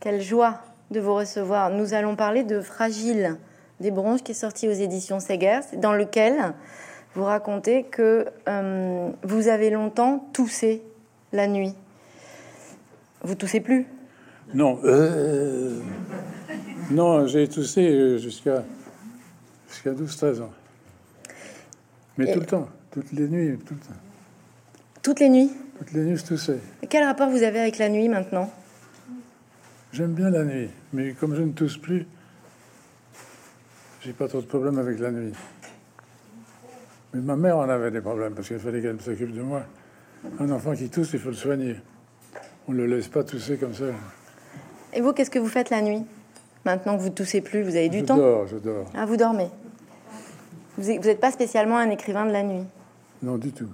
Quelle joie de vous recevoir. Nous allons parler de Fragile des bronches qui est sorti aux éditions Segers, dans lequel vous racontez que euh, vous avez longtemps toussé la nuit. Vous toussez plus? Non. Euh, non, j'ai toussé jusqu'à jusqu'à 12-13 ans. Mais tout le temps, toutes les nuits, tout le temps. Toutes les nuits? Toutes les nuits, je toussais. Et quel rapport vous avez avec la nuit maintenant? J'aime bien la nuit, mais comme je ne tousse plus, j'ai pas trop de problèmes avec la nuit. Mais ma mère en avait des problèmes parce qu'il fallait qu'elle s'occupe de moi. Un enfant qui tousse, il faut le soigner. On ne le laisse pas tousser comme ça. Et vous, qu'est-ce que vous faites la nuit? Maintenant que vous toussez plus, vous avez du je temps? dors, je dors. Ah, vous dormez Vous n'êtes pas spécialement un écrivain de la nuit? Non, du tout.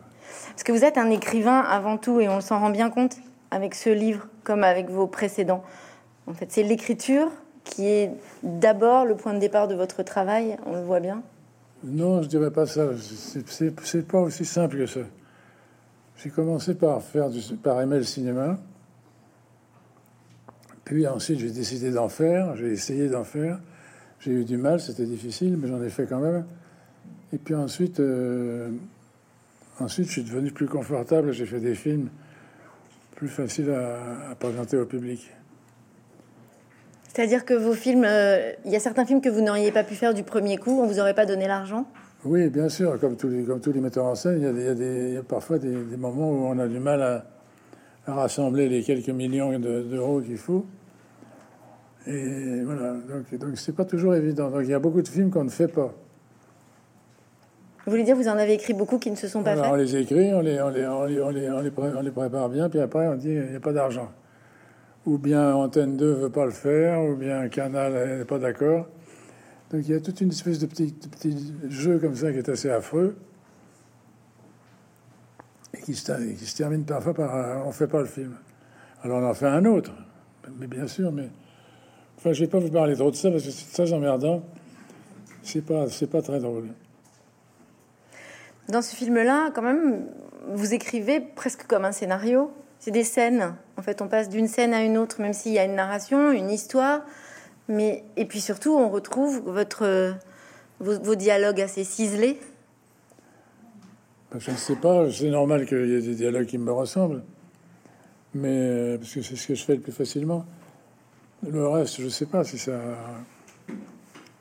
Parce que vous êtes un écrivain avant tout, et on s'en rend bien compte avec ce livre, comme avec vos précédents. En fait, c'est l'écriture qui est d'abord le point de départ de votre travail, on le voit bien Non, je dirais pas ça. C'est pas aussi simple que ça. J'ai commencé par faire du, par aimer le cinéma. Puis ensuite, j'ai décidé d'en faire. J'ai essayé d'en faire. J'ai eu du mal, c'était difficile, mais j'en ai fait quand même. Et puis ensuite, euh, ensuite, je suis devenu plus confortable. J'ai fait des films plus faciles à, à présenter au public. C'est-à-dire que vos films, euh, il y a certains films que vous n'auriez pas pu faire du premier coup, on vous aurait pas donné l'argent? Oui, bien sûr, comme tous les, comme tous les metteurs en scène, il y y y a parfois des, des, moments où on a du mal à, à rassembler les quelques millions d'euros qu'il faut. Et voilà, donc donc c'est pas toujours évident. Donc il y a beaucoup de films qu'on ne fait pas. Vous voulez dire, vous en avez écrit beaucoup qui ne se sont pas voilà, faits? On les écrit, on les, on les, on les, on les prépare bien, puis après on dit il n'y a pas d'argent. Ou bien Antenne 2 veut pas le faire, ou bien Canal n'est pas d'accord. Donc il y a toute une espèce de petit, jeu comme ça qui est assez affreux. Et qui se, qui se termine parfois par un, on fait pas le film. Alors on en fait un autre, mais bien sûr, mais enfin je vais pas vous parler trop de ça parce que c'est très emmerdant. C'est pas, c'est pas très drôle. Dans ce film-là, quand même, vous écrivez presque comme un scénario. C'est des scènes. En fait, on passe d'une scène à une autre, même s'il y a une narration, une histoire. Mais et puis surtout, on retrouve votre vos, vos dialogues assez ciselés. Je ne sais pas. C'est normal qu'il y ait des dialogues qui me ressemblent, mais euh, parce que c'est ce que je fais le plus facilement. Le reste, je ne sais pas si ça,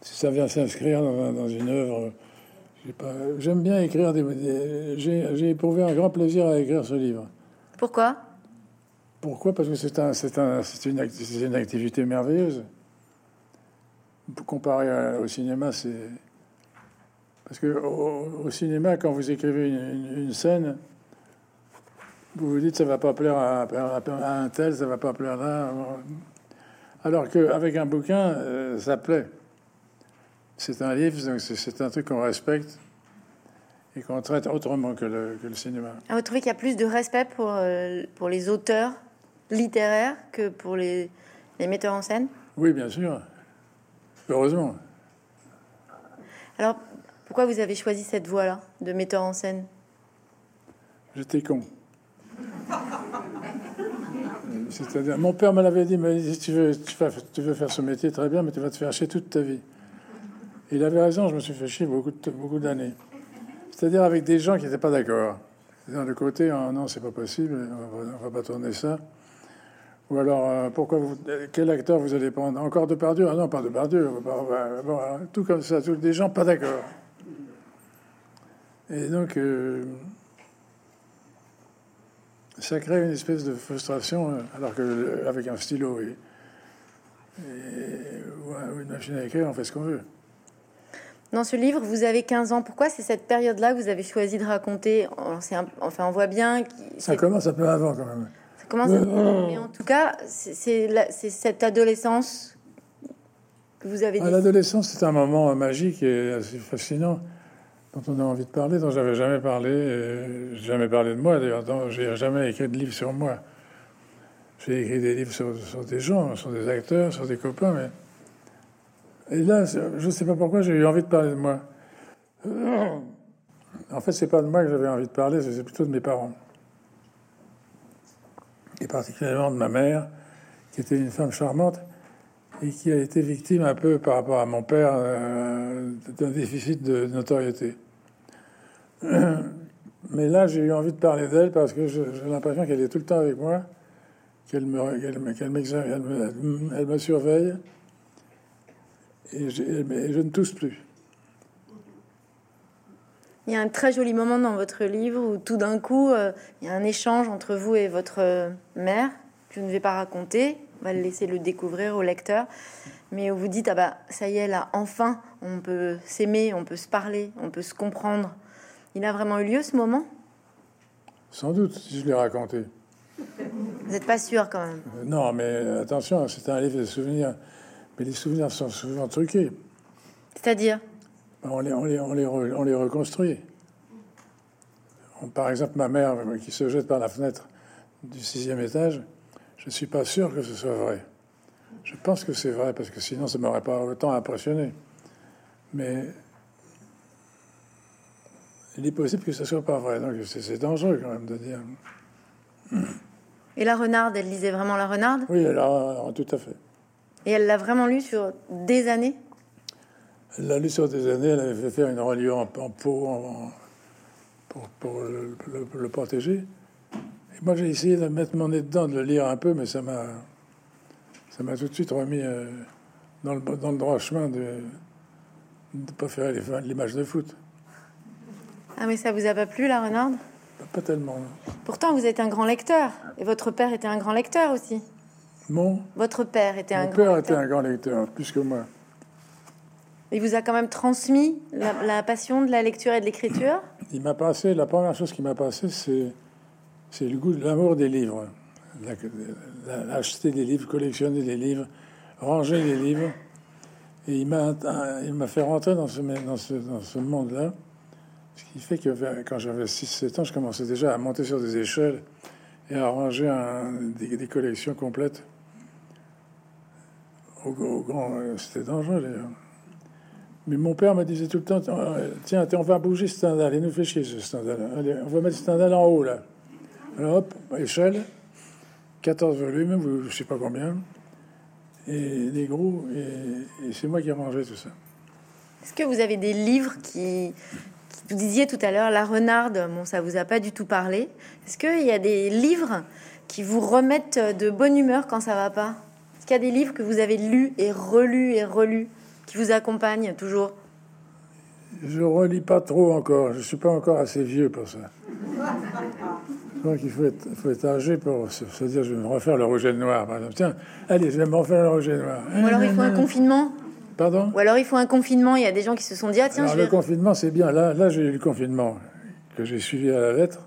si ça vient s'inscrire dans, dans une œuvre. J'aime bien écrire des. des- j'ai éprouvé un grand plaisir à écrire ce livre. Pourquoi? Pourquoi? Parce que c'est un, c'est un, c'est une, activité merveilleuse. Comparé au cinéma, c'est parce que au, cinéma, quand vous écrivez une, scène, vous vous dites ça va pas plaire à, un tel, ça va pas plaire là. Alors qu'avec un bouquin, euh, ça plaît. C'est un livre, c'est- un truc qu'on respecte et qu'on traite autrement que le, cinéma. Ah, Vous trouvez qu'il y a plus de respect pour, euh, pour les auteurs littéraires que pour les, les metteurs en scène Oui, bien sûr. Heureusement. Alors, pourquoi vous avez choisi cette voie-là de metteur en scène? J'étais con. C'est-à-dire, mon père me l'avait dit, mais si tu veux, tu, vas- tu veux faire ce métier très bien, mais tu vas te faire chier toute ta vie. Et il avait raison, je me suis fait chier beaucoup, beaucoup d'années. C'est-à-dire avec des gens qui n'étaient pas d'accord. Dans le côté, oh, non, c'est pas possible, on va, on va pas tourner ça. Ou alors, euh, pourquoi vous, quel acteur vous allez prendre? Encore de Pardieu Ah non, pas de Pardieu. bon, hein, tout comme ça, tous des gens pas d'accord. Et donc, euh, ça crée une espèce de frustration, euh, alors que avec un stylo et, et- ou un- ou une machine à écrire, on fait ce qu'on veut. Dans ce livre, vous avez 15 ans. Pourquoi c'est cette période-là que vous avez choisi de raconter? On- c'est un- Enfin, on voit bien Ça commence un peu avant quand même. Ça Mais en tout cas, c'est- cette adolescence que vous avez dit. l'adolescence, c'est un moment magique et assez fascinant dont on a envie de parler, dont j'avais jamais parlé, jamais parlé de moi d'ailleurs, dont j'ai jamais écrit de livre sur moi. J'ai écrit des livres sur, sur des gens, sur des acteurs, sur des copains, mais et là, je ne sais pas pourquoi j'ai eu envie de parler de moi. En fait, c'est pas de moi que j'avais envie de parler, c'est plutôt de mes parents, et particulièrement de ma mère, qui était une femme charmante et qui a été victime un peu par rapport à mon père euh, d'un déficit de notoriété. Mais là, j'ai eu envie de parler d'elle parce que j'ai l'impression qu'elle est tout le temps avec moi, qu'elle me, elle, elle me, surveille et je, et je ne tousse plus. Il y a un très joli moment dans votre livre où tout d'un coup, euh, il y a un échange entre vous et votre mère que je ne vais pas raconter. On va laisser le découvrir au lecteur. Mais où vous dites, ah bah, ça y est, là, enfin, on peut s'aimer, on peut se parler, on peut se comprendre. Il a vraiment eu lieu ce moment? Sans doute, si je l'ai raconté. Vous n'êtes pas sûr quand même euh, Non, mais attention, c'est un livre de souvenirs. Mais les souvenirs sont souvent truqués. C'est-à-dire? On les, on les, on les, on les reconstruit. par exemple, ma mère qui se jette par la fenêtre du sixième étage, je ne suis pas sûr que ce soit vrai. Je pense que c'est vrai parce que sinon ça m'aurait pas autant impressionné. Mais il est possible que ce soit pas vrai. Donc c'est dangereux quand même de dire. Et la renarde, elle lisait vraiment la renarde? Oui, elle a, tout à fait. Et elle l'a vraiment lu sur des années? Elle l'a lu sur des années, elle avait fait faire une reliure en, peau pour, le, protéger. Et moi, j'ai essayé de mettre mon nez dedans, de le lire un peu, mais ça m'a, ça m'a tout de suite remis euh, dans, le, dans le droit chemin de ne pas faire l'image de foot. Ah, mais ça vous a pas plu, la renarde pas, tellement. Pourtant, vous êtes un grand lecteur. Et votre père était un grand lecteur aussi. Mon? Votre père était un grand lecteur. Mon père était un grand lecteur, plus que moi. Il vous a quand même transmis la, passion de la lecture et de l'écriture? Il m'a passé, la première chose qui m'a passé, c'est, c'est le goût de l'amour des livres. acheter des livres, collectionner des livres, ranger les livres. Et il m'a, fait rentrer dans ce, monde-là. Ce qui fait que quand j'avais 6-7 ans, je commençais déjà à monter sur des échelles et à ranger des, collections complètes. Grand, c'était dangereux d'ailleurs. Mais mon père me disait tout le temps Tiens, on va bouger Stendhal. Il nous fait chier ce Stendhal. Allez, on va mettre Stendhal en haut là. Alors hop, échelle, 14 volumes, je sais pas combien, et des gros, et, c'est moi qui ai rangé tout ça. Est-ce que vous avez des livres qui, vous disiez tout à l'heure, La Renarde, bon, ça vous a pas du tout parlé. Est-ce qu'il y a des livres qui vous remettent de bonne humeur quand ça va pas? Est-ce qu'il y a des livres que vous avez lus et relus et relus qui vous accompagne toujours? Je relis pas trop encore. Je suis pas encore assez vieux pour ça. Crois qu'il faut être, faut être âgé pour se, dire je vais me refaire le rouge et noir, par exemple. Tiens, allez, je vais me refaire le rouge et noir. Ou alors il faut un confinement Pardon Ou alors il faut un confinement. Il y a des gens qui se sont dit ah tiens, je le confinement c'est bien. Là, là j'ai eu le confinement que j'ai suivi à la lettre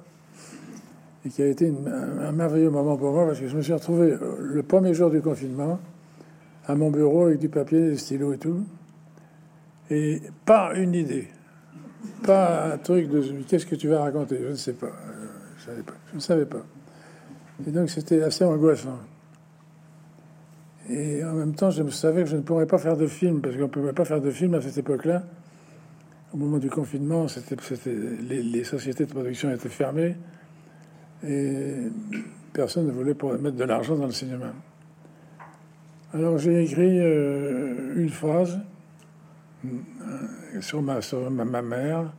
et qui a été un merveilleux moment pour moi parce que je me suis retrouvé euh, le premier jour du confinement à mon bureau avec du papier, des stylos et tout. Et pas une idée. Pas un truc de qu'est-ce que tu vas raconter? Je ne sais pas. Je, savais pas. Je ne savais pas. Et donc c'était assez angoissant. Et en même temps, je savais que je ne pourrais pas faire de film, parce qu'on ne pouvait pas faire de film à cette époque-là. Au moment du confinement, c'était, les, sociétés de production étaient fermées et personne ne voulait mettre de l'argent dans le cinéma. Alors j'ai écrit euh, une phrase euh, sur, ma, sur ma, mère.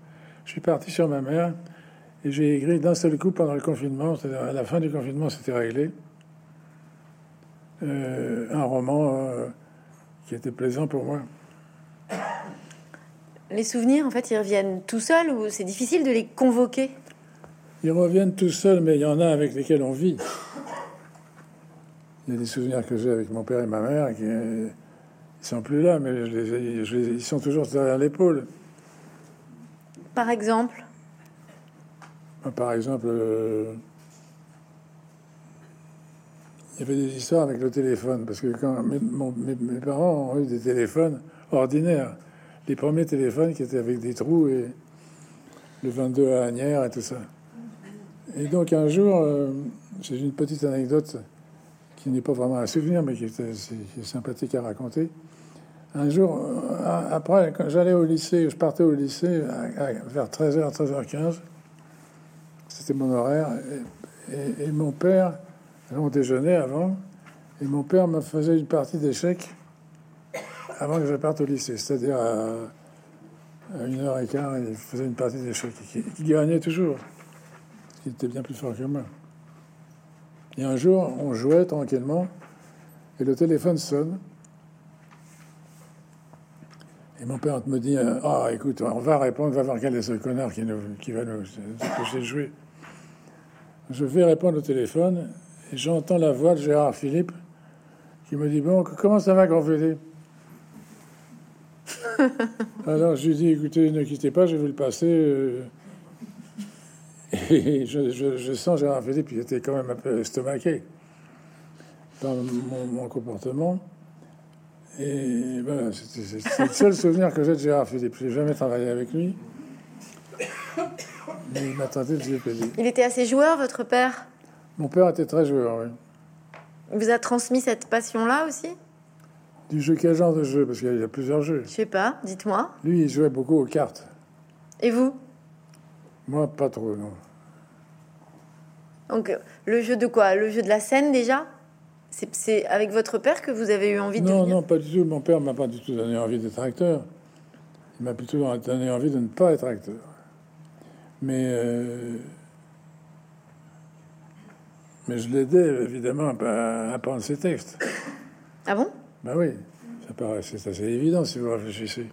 Je suis parti sur ma mère et j'ai écrit d'un seul coup pendant le confinement, c'est-à-dire à la fin du confinement, c'était réglé. Euh, un roman qui était plaisant pour moi. Les souvenirs, en fait, ils reviennent tout seuls ou c'est difficile de les convoquer? Ils reviennent tout seuls, mais il y en a avec lesquels on vit. Il y a des souvenirs que j'ai avec mon père et ma mère qui ne sont plus là, mais je les, ils sont toujours derrière l'épaule. Par exemple? Par exemple, euh, il y avait des histoires avec le téléphone, parce que quand mes, parents ont eu des téléphones ordinaires, les premiers téléphones qui étaient avec des trous et le 22 à Agnières et tout ça. Et donc un jour, euh, j'ai une petite anecdote qui n'est pas vraiment un souvenir, mais qui est, sympathique à raconter. Un jour, euh, après, quand j'allais au lycée, je partais au lycée vers 13h, 13h15. Mon horaire. Et, mon père, on déjeunait avant, Et mon père me faisait une partie d'échecs avant que je parte au lycée, c'est-à-dire à, une heure et quart, il faisait une partie d'échecs qui, qui gagnait toujours, qui était bien plus fort que moi. Et un jour, on jouait tranquillement et le téléphone sonne. Et mon père me dit Ah, écoute, on va répondre, on va voir quel est ce connard qui, nous, qui va nous empêcher de jouer. Je vais répondre au téléphone et j'entends la voix de Gérard Philippe qui me dit Bon, comment ça va, grand Fédé? Alors je lui dis Écoutez, ne quittez pas, je vais le passer. Euh. Et je, sens Gérard Philippe, qui était quand même un peu estomaqué par mon, comportement. Et voilà, c'est le seul souvenir que j'ai de Gérard Philippe. Je n'ai jamais travaillé avec lui. Mais il m'a tenté de Il était assez joueur, votre père? Mon père était très joueur, oui. Il vous a transmis cette passion-là aussi? Du jeu, quel genre de jeu Parce qu'il y a plusieurs jeux. Je sais pas, dites-moi. Lui, il jouait beaucoup aux cartes. Et vous? Moi, pas trop, non. Donc, le jeu de quoi? Le jeu de la scène déjà? C'est avec votre père que vous avez eu envie de Non, non, pas du tout. Mon père m'a pas du tout donné envie d'être acteur. Il m'a plutôt donné envie de ne pas être acteur. Mais, euh, mais je l'aidais évidemment à apprendre ses textes. Ah bon? Ben oui, ça paraît, c'est assez évident si vous réfléchissez.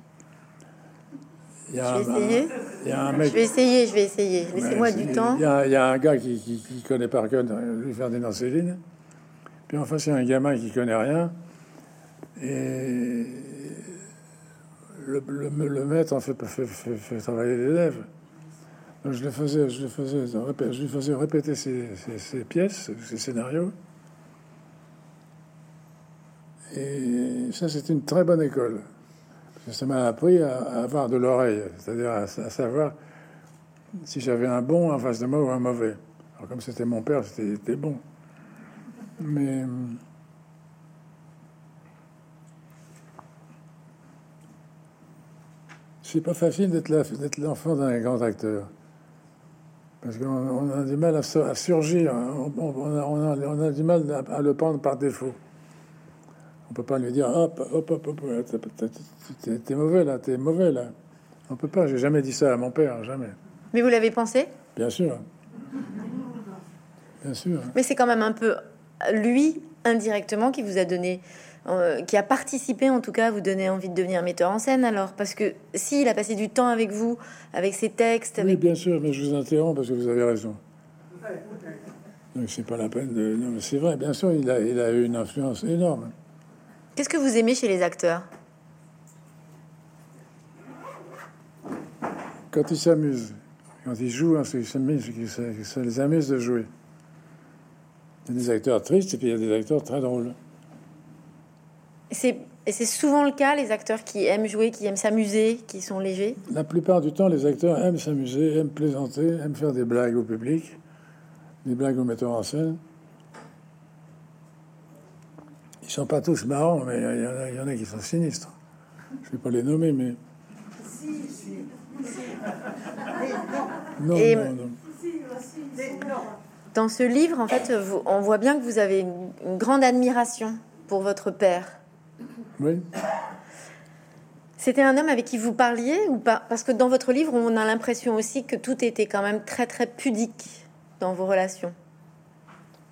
Il y a je vais essayer. Il y a un mec, je vais essayer, je vais essayer. Laissez-moi du temps. Il y, a, il y, a, un gars qui, qui, qui connaît par cœur lui Ferdinand Céline. Puis enfin, c'est un gamin qui connaît rien. Et le, le, maître en fait, fait, fait, travailler l'élève. Je le faisais, je le faisais, je lui faisais répéter ses, pièces, ses scénarios. Et ça, c'est une très bonne école. Ça m'a appris à, avoir de l'oreille, c'est-à-dire à, savoir si j'avais un bon en face de moi ou un mauvais. Alors, comme c'était mon père, c'était bon. Mais c'est pas facile d'être l'enfant d'un grand acteur. Parce qu'on a du mal à, surgir, on, a, du mal à, le prendre par défaut. On peut pas lui dire hop, hop, hop, hop, t'es mauvais là, t'es mauvais là. On peut pas, j'ai jamais dit ça à mon père, jamais. Mais vous l'avez pensé? Bien sûr. Bien sûr. Mais c'est quand même un peu lui, indirectement, qui vous a donné, euh, qui a participé en tout cas à vous donner envie de devenir metteur en scène alors Parce que s'il a passé du temps avec vous, avec ses textes. Oui, bien sûr, mais je vous interromps parce que vous avez raison. Donc c'est pas la peine de. Non, c'est vrai, bien sûr, il a, il a eu une influence énorme. Qu'est-ce que vous aimez chez les acteurs? Quand ils s'amusent, quand ils jouent, hein, ça les amuse de jouer. Il y a des acteurs tristes et puis il y a des acteurs très drôles. C'est et c'est souvent le cas, les acteurs qui aiment jouer, qui aiment s'amuser, qui sont légers La plupart du temps, les acteurs aiment s'amuser, aiment plaisanter, aiment faire des blagues au public, des blagues aux metteurs en scène. Ils sont pas tous marrants, mais il y, en a, qui sont sinistres. Je ne vais pas les nommer, mais... Non, non, non. Dans ce livre, en fait, on voit bien que vous avez une, grande admiration pour votre père. Oui. C'était un homme avec qui vous parliez ou pas? Parce que dans votre livre, on a l'impression aussi que tout était quand même très très pudique dans vos relations.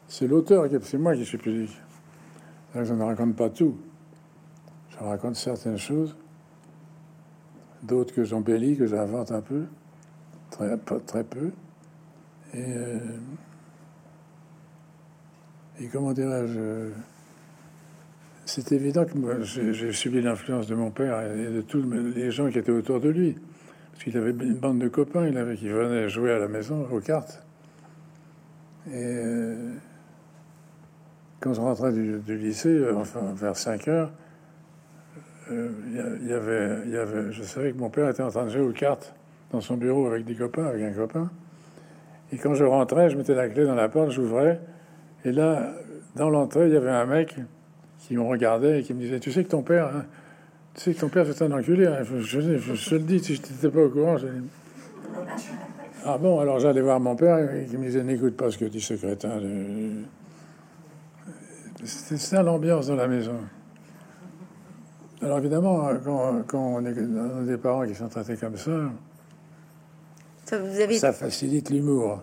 C'est l'auteur, c'est moi qui suis pudique. Je ne raconte pas tout. Je raconte certaines choses, d'autres que j'embellis, que j'invente un peu, très, très peu. Et euh, et comment dirais-je C'est évident que moi, j'ai subi l'influence de mon père et de tous les gens qui étaient autour de lui. Parce qu'il avait une bande de copains il avait, qui venaient jouer à la maison aux cartes. Et euh, quand je rentrais du, lycée, euh, vers 5 heures, euh, y avait, y avait, je savais que mon père était en train de jouer aux cartes dans son bureau avec des copains, avec un copain. Et quand je rentrais, je mettais la clé dans la porte, j'ouvrais, et là, dans l'entrée, il y avait un mec qui me regardait et qui me disait Tu sais que ton père, hein, tu sais que ton père, c'est un enculé. Hein. Je, je, le dis, si je n'étais pas au courant. Ah bon, alors j'allais voir mon père et qui me disait N'écoute pas ce que dit ce crétin. C'était ça l'ambiance dans la maison. Alors évidemment, quand, quand on est dans des parents qui sont traités comme ça, Ça, vous avez... ça facilite l'humour.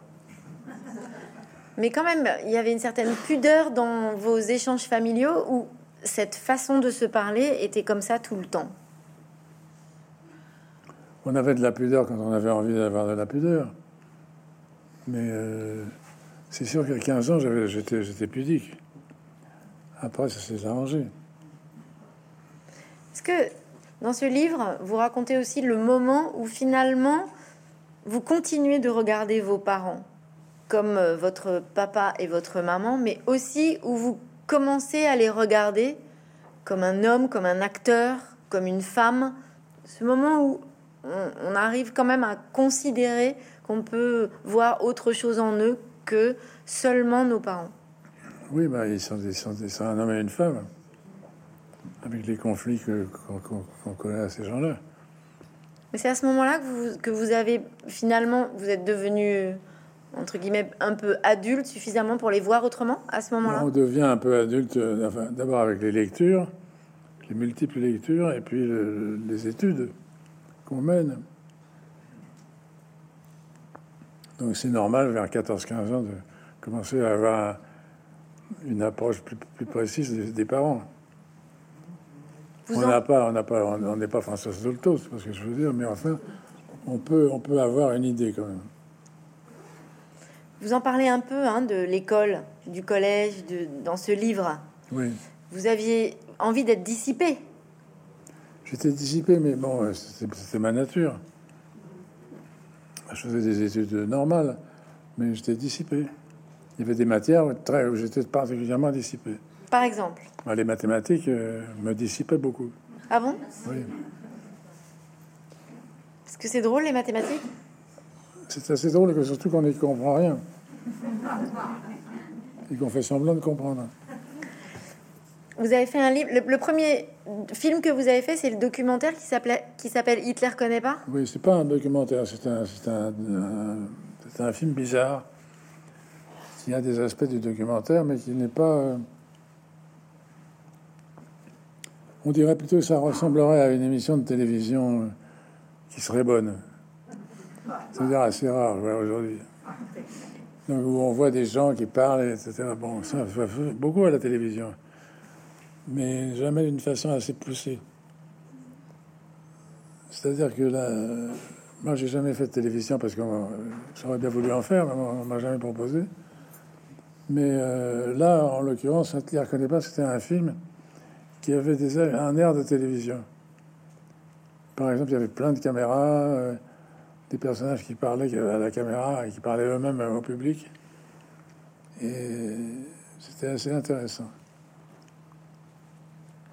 Mais quand même, il y avait une certaine pudeur dans vos échanges familiaux où cette façon de se parler était comme ça tout le temps. On avait de la pudeur quand on avait envie d'avoir de la pudeur. Mais euh, c'est sûr qu'à 15 ans, j'étais pudique. Après, ça s'est arrangé. Est-ce que dans ce livre, vous racontez aussi le moment où finalement vous continuez de regarder vos parents? Comme euh, votre papa et votre maman, mais aussi où vous commencez à les regarder comme un homme, comme un acteur, comme une femme. Ce moment où on, arrive quand même à considérer qu'on peut voir autre chose en eux que seulement nos parents. Oui, bah, ils, sont, ils, sont, ils sont un homme et une femme. Avec les conflits que- qu'on qu'on- qu'on connaît à ces gens-là. Mais c'est à ce moment-là que vous, que vous avez finalement, vous êtes devenu entre guillemets un peu adulte suffisamment pour les voir autrement à ce moment-là? On devient un peu adulte, euh, enfin, d'abord avec les lectures, les multiples lectures, et puis le- les études qu'on mène. Donc c'est normal, vers 14-15 ans, de commencer à avoir une approche plus, plus précise des, des parents. Vous on en- n'a pas, on n'a pas, on n'est pas François Dolto, c'est pas ce que je veux dire, mais enfin, on peut, on peut avoir une idée quand même. Vous en parlez un peu hein, de l'école, du collège, de, dans ce livre. Oui. Vous aviez envie d'être dissipé. J'étais dissipé, mais bon, euh, c'était ma nature. Je faisais des études normales, mais j'étais dissipé. Il y avait des matières où très, où j'étais particulièrement dissipé. Par exemple. Bah, Les mathématiques euh, me dissipaient beaucoup. Ah bon? Oui. Parce que c'est drôle les mathématiques? C'est assez drôle, que surtout qu'on n'y comprend rien. Et qu'on fait semblant de comprendre. Vous avez fait un livre. Le, le premier film que vous avez fait, c'est le documentaire qui s'appelait qui s'appelle Hitler connaît pas? Oui, c'est pas un documentaire, c'est un, un film bizarre qui a des aspects du documentaire, mais qui n'est pas. euh, On dirait plutôt que ça ressemblerait à une émission de télévision euh, qui serait bonne. C'est-à-dire assez rare aujourd'hui. Donc, où on voit des gens qui parlent, etc. Bon, ça, fait beaucoup à la télévision, mais jamais d'une façon assez poussée. C'est-à-dire que là, moi, j'ai jamais fait de télévision parce que j'aurais bien voulu en faire, mais on m'a jamais proposé. Mais euh, là, en l'occurrence, Hitler ne connaît pas, c'était un film qui avait un air de télévision. Par exemple, il y avait plein de caméras, euh, des personnages qui parlaient à la caméra et qui parlaient eux-mêmes au public. Et c'était assez intéressant.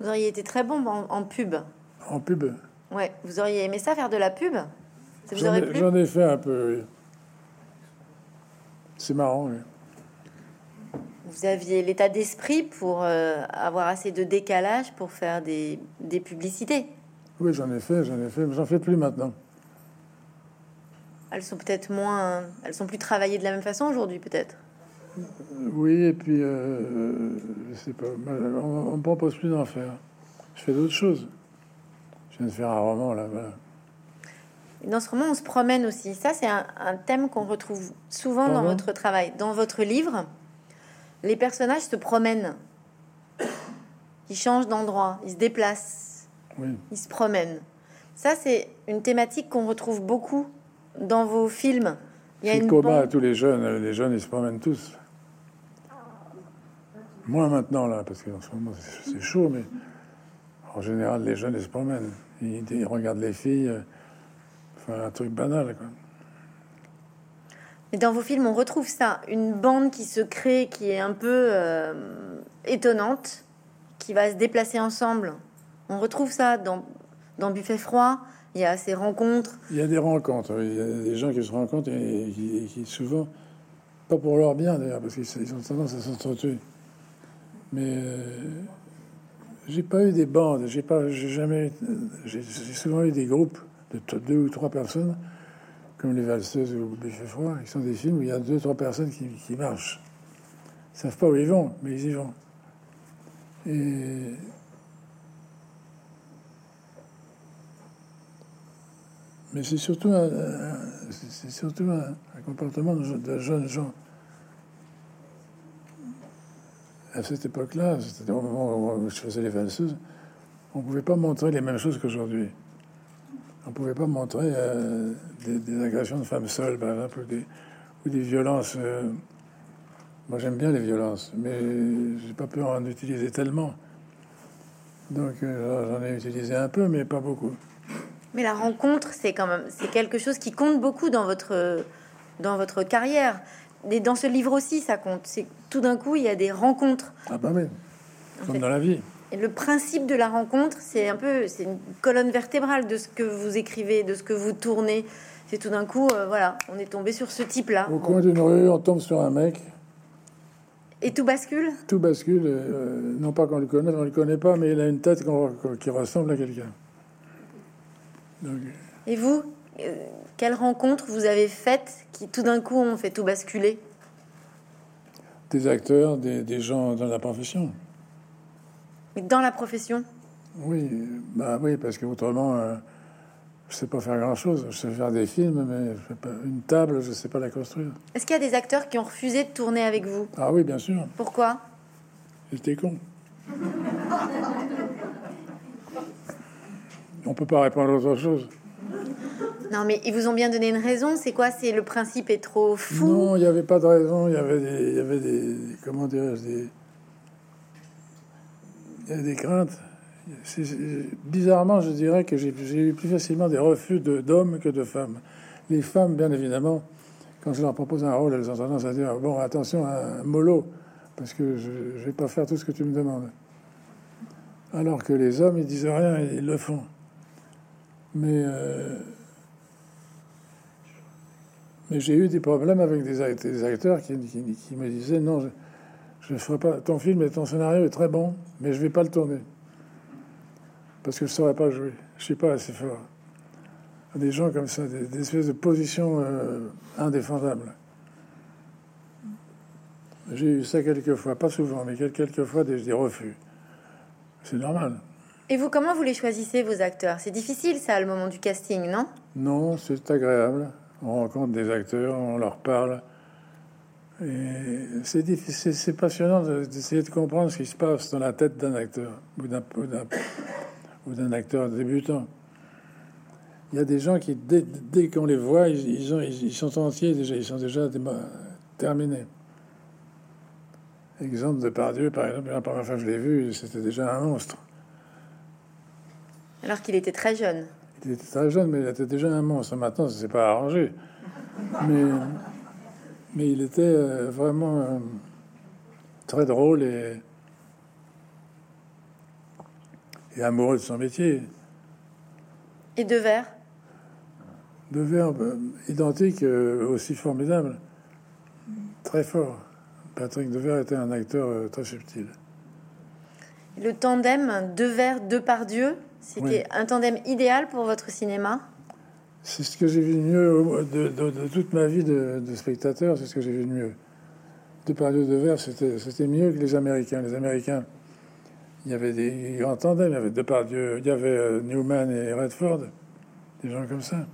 Vous auriez été très bon en, en pub. En pub, Ouais. Vous auriez aimé ça faire de la pub? J'en ai, plu? ai fait un peu. oui. C'est marrant, oui. Vous aviez l'état d'esprit pour euh, avoir assez de décalage pour faire des, des publicités? Oui, j'en ai fait, j'en ai fait, mais j'en fais plus maintenant. Elles sont peut-être moins, elles sont plus travaillées de la même façon aujourd'hui, peut-être? Oui, et puis, euh, je sais pas, on, me propose plus d'en faire. Je fais d'autres choses. Je viens de faire un roman, là, voilà. Dans ce roman, on se promène aussi. Ça, c'est un, un thème qu'on retrouve souvent dans votre travail. Dans votre livre, les personnages se promènent. Ils changent d'endroit, ils se déplacent, Oui, ils se promènent. Ça, c'est une thématique qu'on retrouve beaucoup dans vos films. Il y a une combat à tous les jeunes. Les jeunes, ils se promènent tous. Moins maintenant, là, parce qu'en ce moment, c'est chaud, mais en général, les jeunes, ils se promènent. Ils, ils regardent les filles. euh, Enfin, un truc banal, quoi. Mais dans vos films, on retrouve ça, une bande qui se crée, qui est un peu euh, étonnante, qui va se déplacer ensemble. On retrouve ça dans, dans Buffet froid. Il y a ces rencontres. Il y a des rencontres, il y a des gens qui se rencontrent et qui, souvent, pas pour leur bien d'ailleurs, parce qu'ils ils ont tendance à s'entretuer. Mais euh, j'ai pas eu des bandes, j'ai pas, j'ai jamais, j'ai souvent eu des groupes de deux ou trois personnes, comme les valseuses ou Buffet froid, qui sont des films où il y a deux trois personnes qui, marchent. Ils savent pas où ils vont, mais ils y vont. Mais c'est surtout un, comportement de, jeunes gens. À cette époque-là, c'était au moment où je faisais les valseuses, on pouvait pas montrer les mêmes choses qu'aujourd'hui. On pouvait pas montrer euh, des, agressions de femmes seules, par exemple, ou des, violences. Euh, moi, j'aime bien les violences, mais j'ai pas peur en utiliser tellement. Donc, euh, j'en ai utilisé un peu, mais pas beaucoup. Mais la rencontre, c'est quand même c'est quelque chose qui compte beaucoup dans votre dans votre carrière. Et dans ce livre aussi, ça compte. C'est tout d'un coup, il y a des rencontres. Ah bah oui, comme dans la vie. Et le principe de la rencontre, c'est un peu, c'est une colonne vertébrale de ce que vous écrivez, de ce que vous tournez. C'est tout d'un coup, euh, voilà, on est tombé sur ce type-là. Au coin d'une rue, on tombe sur un mec. Et tout bascule? Tout bascule. Euh, non pas qu'on le connaisse, on le connaît pas, mais il a une tête qui ressemble à quelqu'un. Et vous, euh, quelle rencontre vous avez faite qui tout d'un coup ont fait tout basculer? Des acteurs, des, gens dans la profession. Mais dans la profession? Oui, bah oui, parce que autrement, euh, je sais pas faire grand chose. Je sais faire des films, mais une table, je sais pas la construire. Est-ce qu'il y a des acteurs qui ont refusé de tourner avec vous? Ah oui, bien sûr. Pourquoi? J'étais con. On peut pas répondre à autre chose. Non, mais ils vous ont bien donné une raison. C'est quoi? C'est le principe est trop fou? Non, il n'y avait pas de raison. Il y avait des, il y avait des comment dirais-je des, y des craintes. Bizarrement, je dirais que j'ai eu plus facilement des refus d'hommes que de femmes. Les femmes, bien évidemment, quand je leur propose un rôle, elles ont tendance à dire bon, attention, un mollo, parce que je ne vais pas faire tout ce que tu me demandes. Alors que les hommes, ils disent rien, ils le font. Mais, euh, mais j'ai eu des problèmes avec des, acteurs qui, me disaient non, je ne ferai pas. Ton film et ton scénario est très bon, mais je vais pas le tourner parce que je ne saurais pas jouer. Je suis pas assez fort. Des gens comme ça, des, espèces de positions euh, indéfendables. J'ai eu ça quelques fois, pas souvent, mais quelques fois des refus. C'est normal. Et vous, comment vous les choisissez, vos acteurs? C'est difficile, ça, le moment du casting, non? Non, c'est agréable. On rencontre des acteurs, on leur parle. C'est passionnant d'essayer de comprendre ce qui se passe dans la tête d'un acteur ou d'un acteur débutant. Il y a des gens qui, dès, qu'on les voit, ils, sont entiers déjà, ils sont déjà terminés. Exemple de Pardieu, par exemple, la première fois que je l'ai vu, c'était déjà un monstre. Alors qu'il était très jeune. Il était très jeune, mais il était déjà un monstre. Maintenant, ça s'est pas arrangé. Mais, mais il était euh, vraiment euh, très drôle et, et amoureux de son métier. Et de verre? De verre, euh, identique, aussi formidable. Très fort. Patrick Devers était un acteur très subtil. Le tandem Devers, C'était un tandem idéal pour votre cinéma? C'est ce que j'ai vu de mieux de, toute ma vie de, spectateur, c'est ce que j'ai vu de mieux. Depardieu de Verre, c'était mieux que les Américains. Les Américains, il y avait des grands tandems, il y avait Depardieu, il y avait euh, Newman et Redford, des gens comme ça.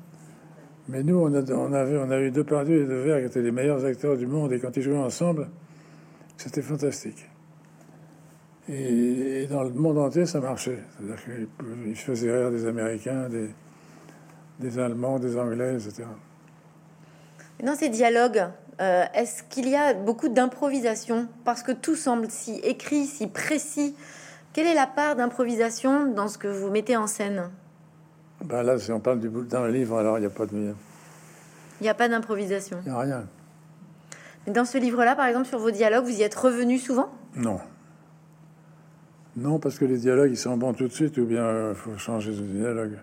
Mais nous, on a, on avait, on a eu Depardieu et Devers qui étaient les meilleurs acteurs du monde, et quand ils jouaient ensemble, c'était fantastique. Et, dans le monde entier, ça marchait. C'est-à-dire qu'il faisait rire des Américains, des, des Allemands, des Anglais, etc. Dans ces dialogues, euh, est-ce qu'il y a beaucoup d'improvisation? Parce que tout semble si écrit, si précis. Quelle est la part d'improvisation dans ce que vous mettez en scène? Ben Là, si on parle du bout dans le livre, alors il n'y a pas de... Il n'y a pas d'improvisation Il n'y a rien. Mais dans ce livre-là, par exemple, sur vos dialogues, vous y êtes revenu souvent? Non. Non, parce que les dialogues, ils sont bons tout de suite, ou bien il euh, faut changer de dialogue.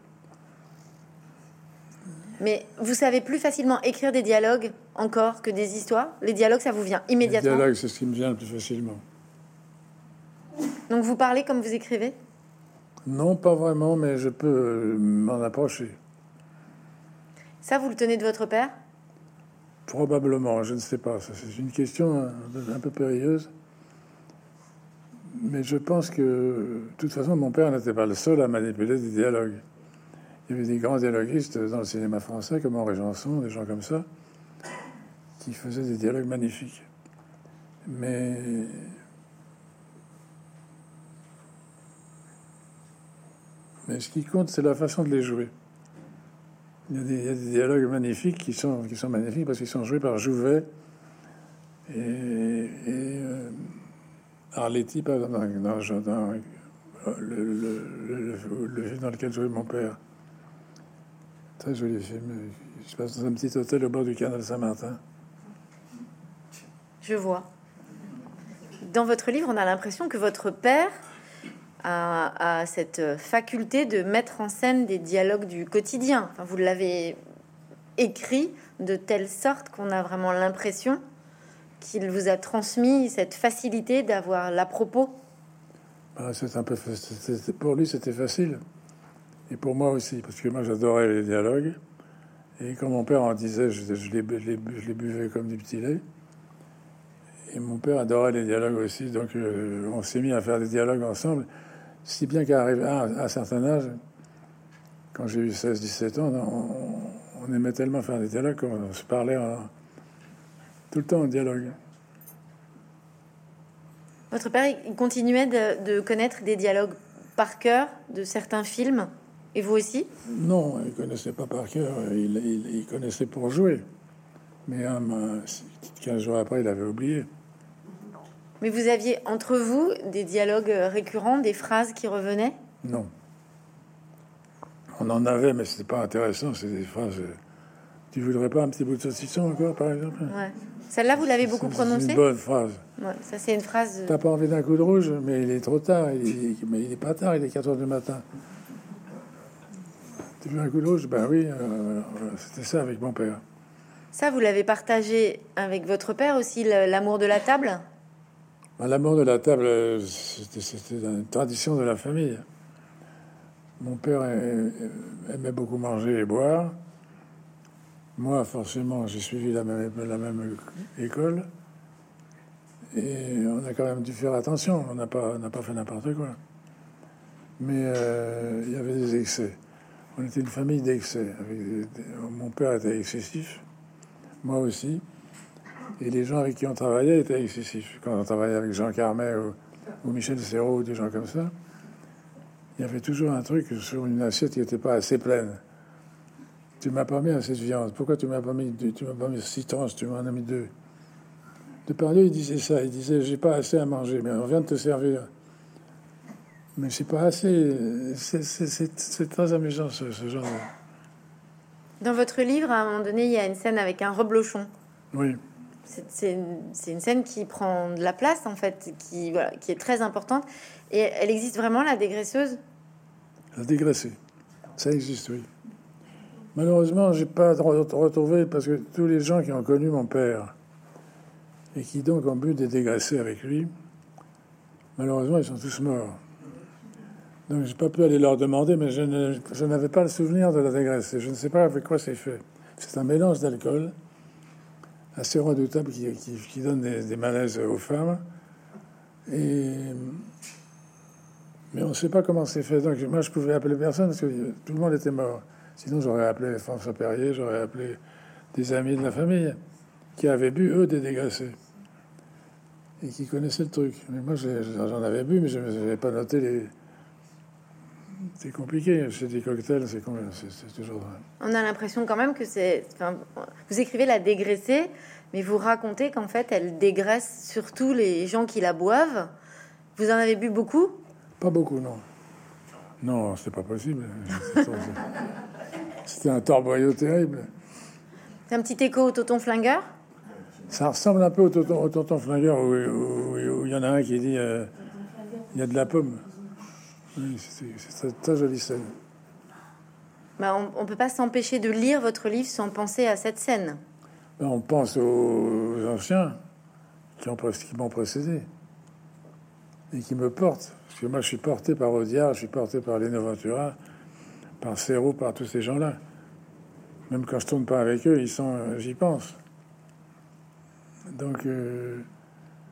Mais vous savez plus facilement écrire des dialogues encore que des histoires? Les dialogues, ça vous vient immédiatement? Les dialogues, c'est ce qui me vient le plus facilement. Donc vous parlez comme vous écrivez? Non, pas vraiment, mais je peux euh, m'en approcher. Ça, vous le tenez de votre père? Probablement, je ne sais pas. C'est une question un peu périlleuse mais je pense que, de toute façon, mon père n'était pas le seul à manipuler des dialogues. Il y avait des grands dialoguistes dans le cinéma français, comme Henri Janson, des gens comme ça, qui faisaient des dialogues magnifiques. Mais ce qui compte, c'est la façon de les jouer. Il y, a des, dialogues magnifiques qui sont, qui sont magnifiques parce qu'ils sont joués par Jouvet et, et euh, Arletty, dans, dans, dans le, le, le, film dans lequel jouait mon père. Très joli film. Je passe dans un petit hôtel au bord du canal Saint-Martin. Je vois. Dans votre livre, on a l'impression que votre père a, cette faculté de mettre en scène des dialogues du quotidien. vous l'avez écrit de telle sorte qu'on a vraiment l'impression qu'il vous a transmis cette facilité d'avoir l'à propos. Bah, c'est un peu pour lui c'était facile. Et pour moi aussi parce que moi j'adorais les dialogues. Et comme mon père en disait je, les, buvais comme du petit lait et mon père adorait les dialogues aussi. Donc euh, on s'est mis à faire des dialogues ensemble. Si bien qu'à un certain âge, quand j'ai eu 16-17 ans, on, aimait tellement faire des dialogues qu'on se parlait tout le temps en dialogue. Votre père, il continuait de, connaître des dialogues par cœur de certains films, et vous aussi? Non, il connaissait pas par cœur, il, connaissait pour jouer. Mais 15 jours après, il avait oublié. Mais vous aviez entre vous des dialogues récurrents, des phrases qui revenaient? Non. On en avait, mais c'était pas intéressant. C'est des phrases. Euh, tu voudrais pas un petit bout de saucisson encore, par exemple Ouais. Celle-là, vous l'avez beaucoup prononcée. Une bonne phrase. Ouais, ça, c'est une phrase. Euh, T'as pas envie d'un coup de rouge, mais il est trop tard. mais il est pas tard. Il est 4 heures du matin. Tu veux un coup de rouge? Ben oui. Euh, c'était ça avec mon père. Ça, vous l'avez partagé avec votre père aussi, l'amour de la table? L'amour de la table, c'était une tradition de la famille. Mon père aimait beaucoup manger et boire. Moi, forcément, j'ai suivi la même, école. Et on a quand même dû faire attention. On n'a pas, pas fait n'importe quoi. Mais euh, il y avait des excès. On était une famille d'excès. Mon père était excessif, moi aussi. Et les gens avec qui on travaillait étaient excessifs. Quand on travaillait avec Jean Carmet ou, Michel Serrault ou des gens comme ça, il y avait toujours un truc sur une assiette qui n'était pas assez pleine. Tu m'as pas mis assez de viande. Pourquoi tu m'as pas mis tu m'as pas mis six tranches, tu m'en as mis deux. De parler, il disait ça. Il disait j'ai pas assez à manger, mais on vient de te servir. Mais c'est pas assez. C'est très amusant ce, ce genre. De... Dans votre livre, à un moment donné, il y a une scène avec un reblochon. Oui c'est une, scène qui prend de la place, en fait, qui, qui est très importante. Et elle existe vraiment, la dégraisseuse? La dégraissée, ça existe, oui. Malheureusement, j'ai pas retrouvé parce que tous les gens qui ont connu mon père et qui donc ont bu des dégraissés avec lui, malheureusement, ils sont tous morts. Donc, j'ai pas pu aller leur demander, mais je n'avais pas le souvenir de la dégraissée. Je ne sais pas avec quoi c'est fait. C'est un mélange d'alcool assez redoutable qui, donne des, malaises aux femmes. Et, mais on ne sait pas comment c'est fait. Donc moi, je pouvais appeler personne parce que tout le monde était mort. Sinon, j'aurais appelé François Perrier, j'aurais appelé des amis de la famille qui avaient bu, eux, des dégraissés. Et qui connaissaient le truc. Mais moi, j'en avais bu, mais je n'avais pas noté les, c'est compliqué. C'est des cocktails, c'est toujours. On a l'impression quand même que c'est. vous écrivez la dégraisser, mais vous racontez qu'en fait, elle dégraisse surtout les gens qui la boivent. Vous en avez bu beaucoup? Pas beaucoup, non. Non, c'est pas possible. C'était un torboyau terrible. C'est un petit écho au tonton flingueur? Ça ressemble un peu au tonton, flingueur où il y en a un qui dit euh, il y a de la pomme. Oui, c'est très jolie scène. Bah, on ne peut pas s'empêcher de lire votre livre sans penser à cette scène. Ben, on pense aux anciens qui m'ont précédé et qui me portent. Parce que moi, je suis porté par Audiard, je suis porté par Leno Ventura, par Serrault, par tous ces gens-là. Même quand je tourne pas avec eux, ils sont, j'y pense. Donc, euh,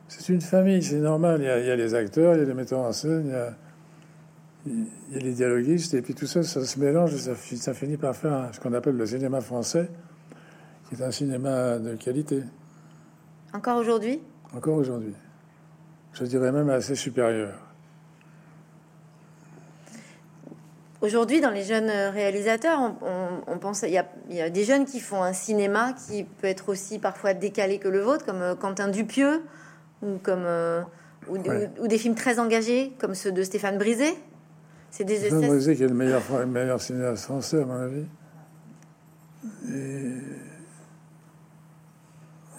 c'est une famille, c'est normal. Il y, a, les acteurs, il y a les metteurs en scène, il y a, il y a les dialoguistes, et puis tout ça, ça se mélange et ça, ça finit par faire ce qu'on appelle le cinéma français, qui est un cinéma de qualité. Encore aujourd'hui? Encore aujourd'hui. Je dirais même assez supérieur. Aujourd'hui, dans les jeunes réalisateurs, on, pense il y, a, il y, a, des jeunes qui font un cinéma qui peut être aussi parfois décalé que le vôtre, comme euh, Quentin Dupieux, ou comme euh, ou, des films très engagés, comme ceux de Stéphane Brisé. C'est des Stéphane Brisé qui est le meilleur, le meilleur cinéaste français, à mon avis. Et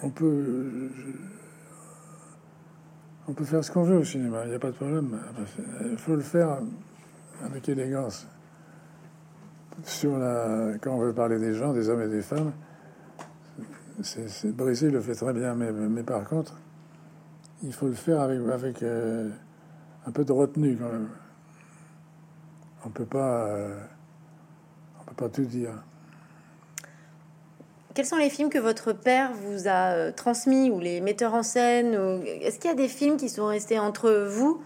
on peut, on peut faire ce qu'on veut au cinéma, il n'y a pas de problème. Il faut le faire avec élégance. Sur la, quand on veut parler des gens, des hommes et des femmes, c'est Brisé le fait très bien, mais, par contre, il faut le faire avec, euh, un peu de retenue quand même. On peut pas, euh, on peut pas tout dire. Quels sont les films que votre père vous a euh, transmis ou les metteurs en scène Est-ce qu'il y a des films qui sont restés entre vous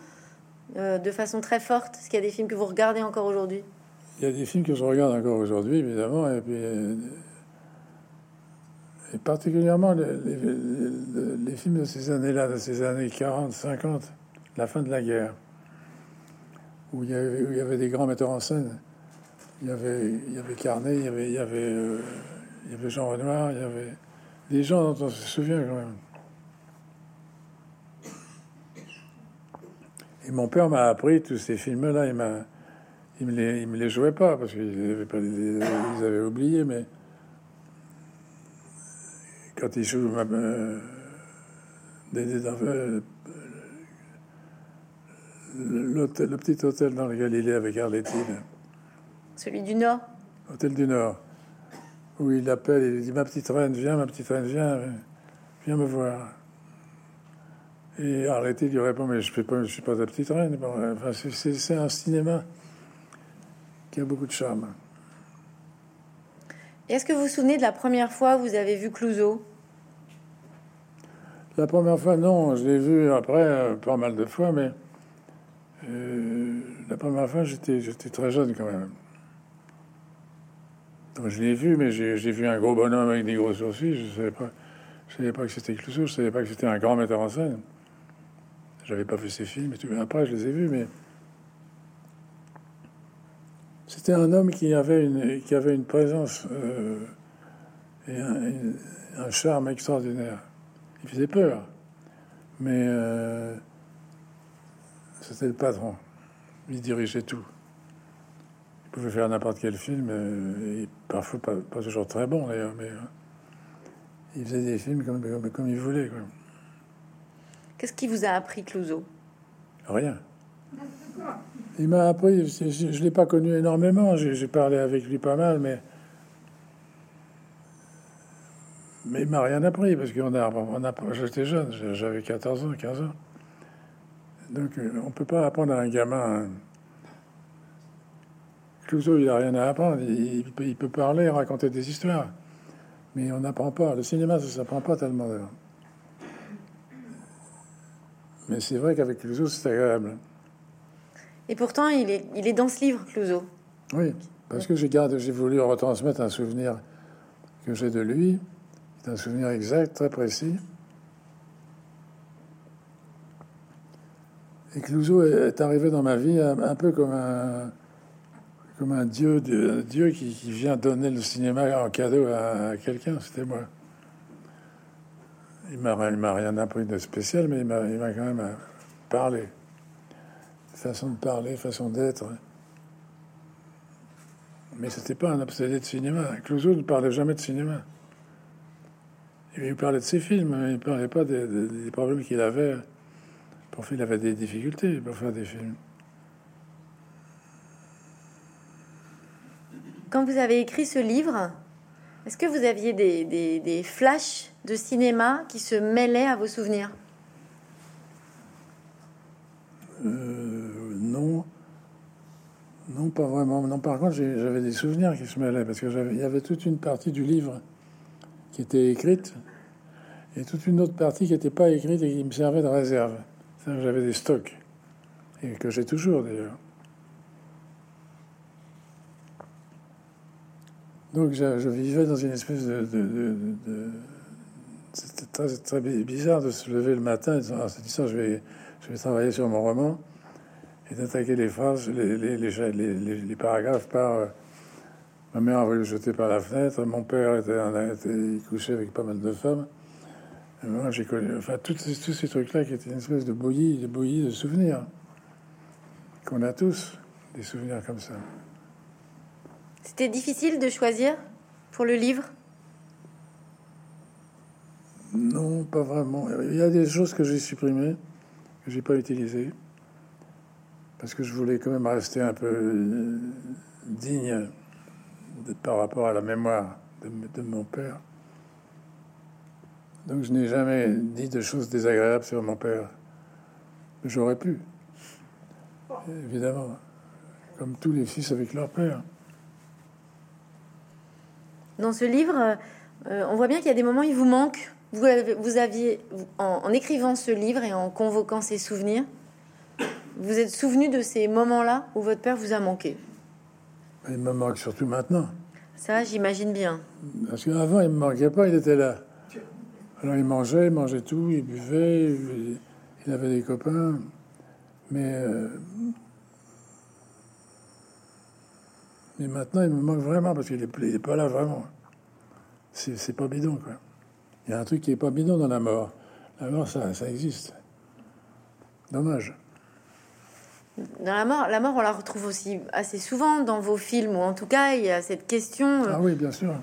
euh, de façon très forte Est-ce qu'il y a des films que vous regardez encore aujourd'hui Il y a des films que je regarde encore aujourd'hui, évidemment, et puis euh, particulièrement les, films de ces années-là, de ces années 40, 50, la fin de la guerre, où il y avait, des grands metteurs en scène. Il y avait, il y avait Carnet, il y avait, il y avait il y avait Jean Renoir, il y avait des gens dont on se souvient quand même. Et mon père m'a appris tous ces films-là. Il m'a, il me les, il me les jouait pas parce qu'ils avaient pas, ils avaient oublié. Mais quand il joue euh, des, le, le petit hôtel dans le Galilée avec Arletine. Celui du Nord. Hôtel du Nord où il appelle et il dit Ma petite reine, viens, ma petite reine, viens, viens me voir. Et arrêtez, il lui répond Mais je ne suis pas ta petite reine. enfin, c'est un cinéma qui a beaucoup de charme. Est-ce que vous vous souvenez de la première fois où vous avez vu Clouseau? La première fois, non. Je l'ai vu après euh, pas mal de fois, mais euh, la première fois, j'étais très jeune quand même je l'ai vu, mais j'ai vu un gros bonhomme avec des gros sourcils. Je savais pas, je savais pas que c'était Clouseau. Je savais pas que c'était un grand metteur en scène. J'avais pas vu ses films. Mais après, je les ai vus, mais c'était un homme qui avait une, présence euh, et un, charme extraordinaire. Il faisait peur, mais euh, c'était le patron. Il dirigeait tout pouvait faire n'importe quel film, euh, et parfois pas, toujours très bon d'ailleurs, mais il faisait des films comme, il voulait. Qu'est-ce qui vous a appris Clouseau? Rien. Il m'a appris, je ne l'ai pas connu énormément, j'ai parlé avec lui pas mal, mais. Mais il m'a rien appris parce qu'on a, on a, j'étais jeune, j'avais 14 ans, 15 ans. Donc euh, on peut pas apprendre à un gamin Clouseau, il n'a rien à apprendre. Il, peut, parler, raconter des histoires. Mais on n'apprend pas. Le cinéma, ça ne s'apprend pas tellement. Mais c'est vrai qu'avec Clouseau, c'est agréable. Et pourtant, il est, il est dans ce livre, Clouseau. Oui, parce que j'ai j'ai voulu retransmettre un souvenir que j'ai de lui. C'est un souvenir exact, très précis. Et Clouseau est arrivé dans ma vie un peu comme un, comme un dieu, dieu qui, vient donner le cinéma en cadeau à, quelqu'un. C'était moi. Il m'a, rien appris de spécial, mais il m'a, quand même parlé. Façon de parler, façon d'être. Mais c'était pas un obsédé de cinéma. Clouseau ne parlait jamais de cinéma. Il parlait de ses films, mais il ne parlait pas des, problèmes qu'il avait. Parfois, il avait des difficultés pour faire des films. Quand vous avez écrit ce livre, est-ce que vous aviez des, des, flashs de cinéma qui se mêlaient à vos souvenirs euh, Non. Non, pas vraiment. Non, par contre, j'avais des souvenirs qui se mêlaient parce que il y avait toute une partie du livre qui était écrite et toute une autre partie qui n'était pas écrite et qui me servait de réserve. J'avais des stocks, et que j'ai toujours d'ailleurs. Donc je, vivais dans une espèce de... C'était très, bizarre de se lever le matin et de dire, je vais, travailler sur mon roman et d'attaquer les phrases, les, paragraphes par... Euh, ma mère a voulu le jeter par la fenêtre, mon père était, couché avec pas mal de femmes. j'ai connu, enfin, tous ces, ces trucs-là qui étaient une espèce de bouillie, de bouillie de souvenirs qu'on a tous, des souvenirs comme ça. C'était difficile de choisir pour le livre? Non, pas vraiment. Il y a des choses que j'ai supprimées, que j'ai pas utilisées, parce que je voulais quand même rester un peu euh, digne par rapport à la mémoire de, mon père. Donc je n'ai jamais dit de choses désagréables sur mon père. J'aurais pu, évidemment, comme tous les fils avec leur père. Dans ce livre, euh, on voit bien qu'il y a des moments où il vous manque. Vous, vous aviez, en, écrivant ce livre et en convoquant ces souvenirs, vous êtes souvenu de ces moments-là où votre père vous a manqué? Il me manque surtout maintenant. Ça, j'imagine bien. Parce qu'avant, il me manquait pas, il était là. Alors il mangeait, il mangeait tout, il buvait, il, avait des copains. Mais, euh, mais maintenant, il me manque vraiment parce qu'il n'est pas là vraiment. C'est pas bidon, quoi. Il y a un truc qui est pas bidon dans la mort. La mort, ça, ça existe. Dommage. Dans la mort, la mort, on la retrouve aussi assez souvent dans vos films, ou en tout cas, il y a cette question. Euh, ah oui, bien sûr.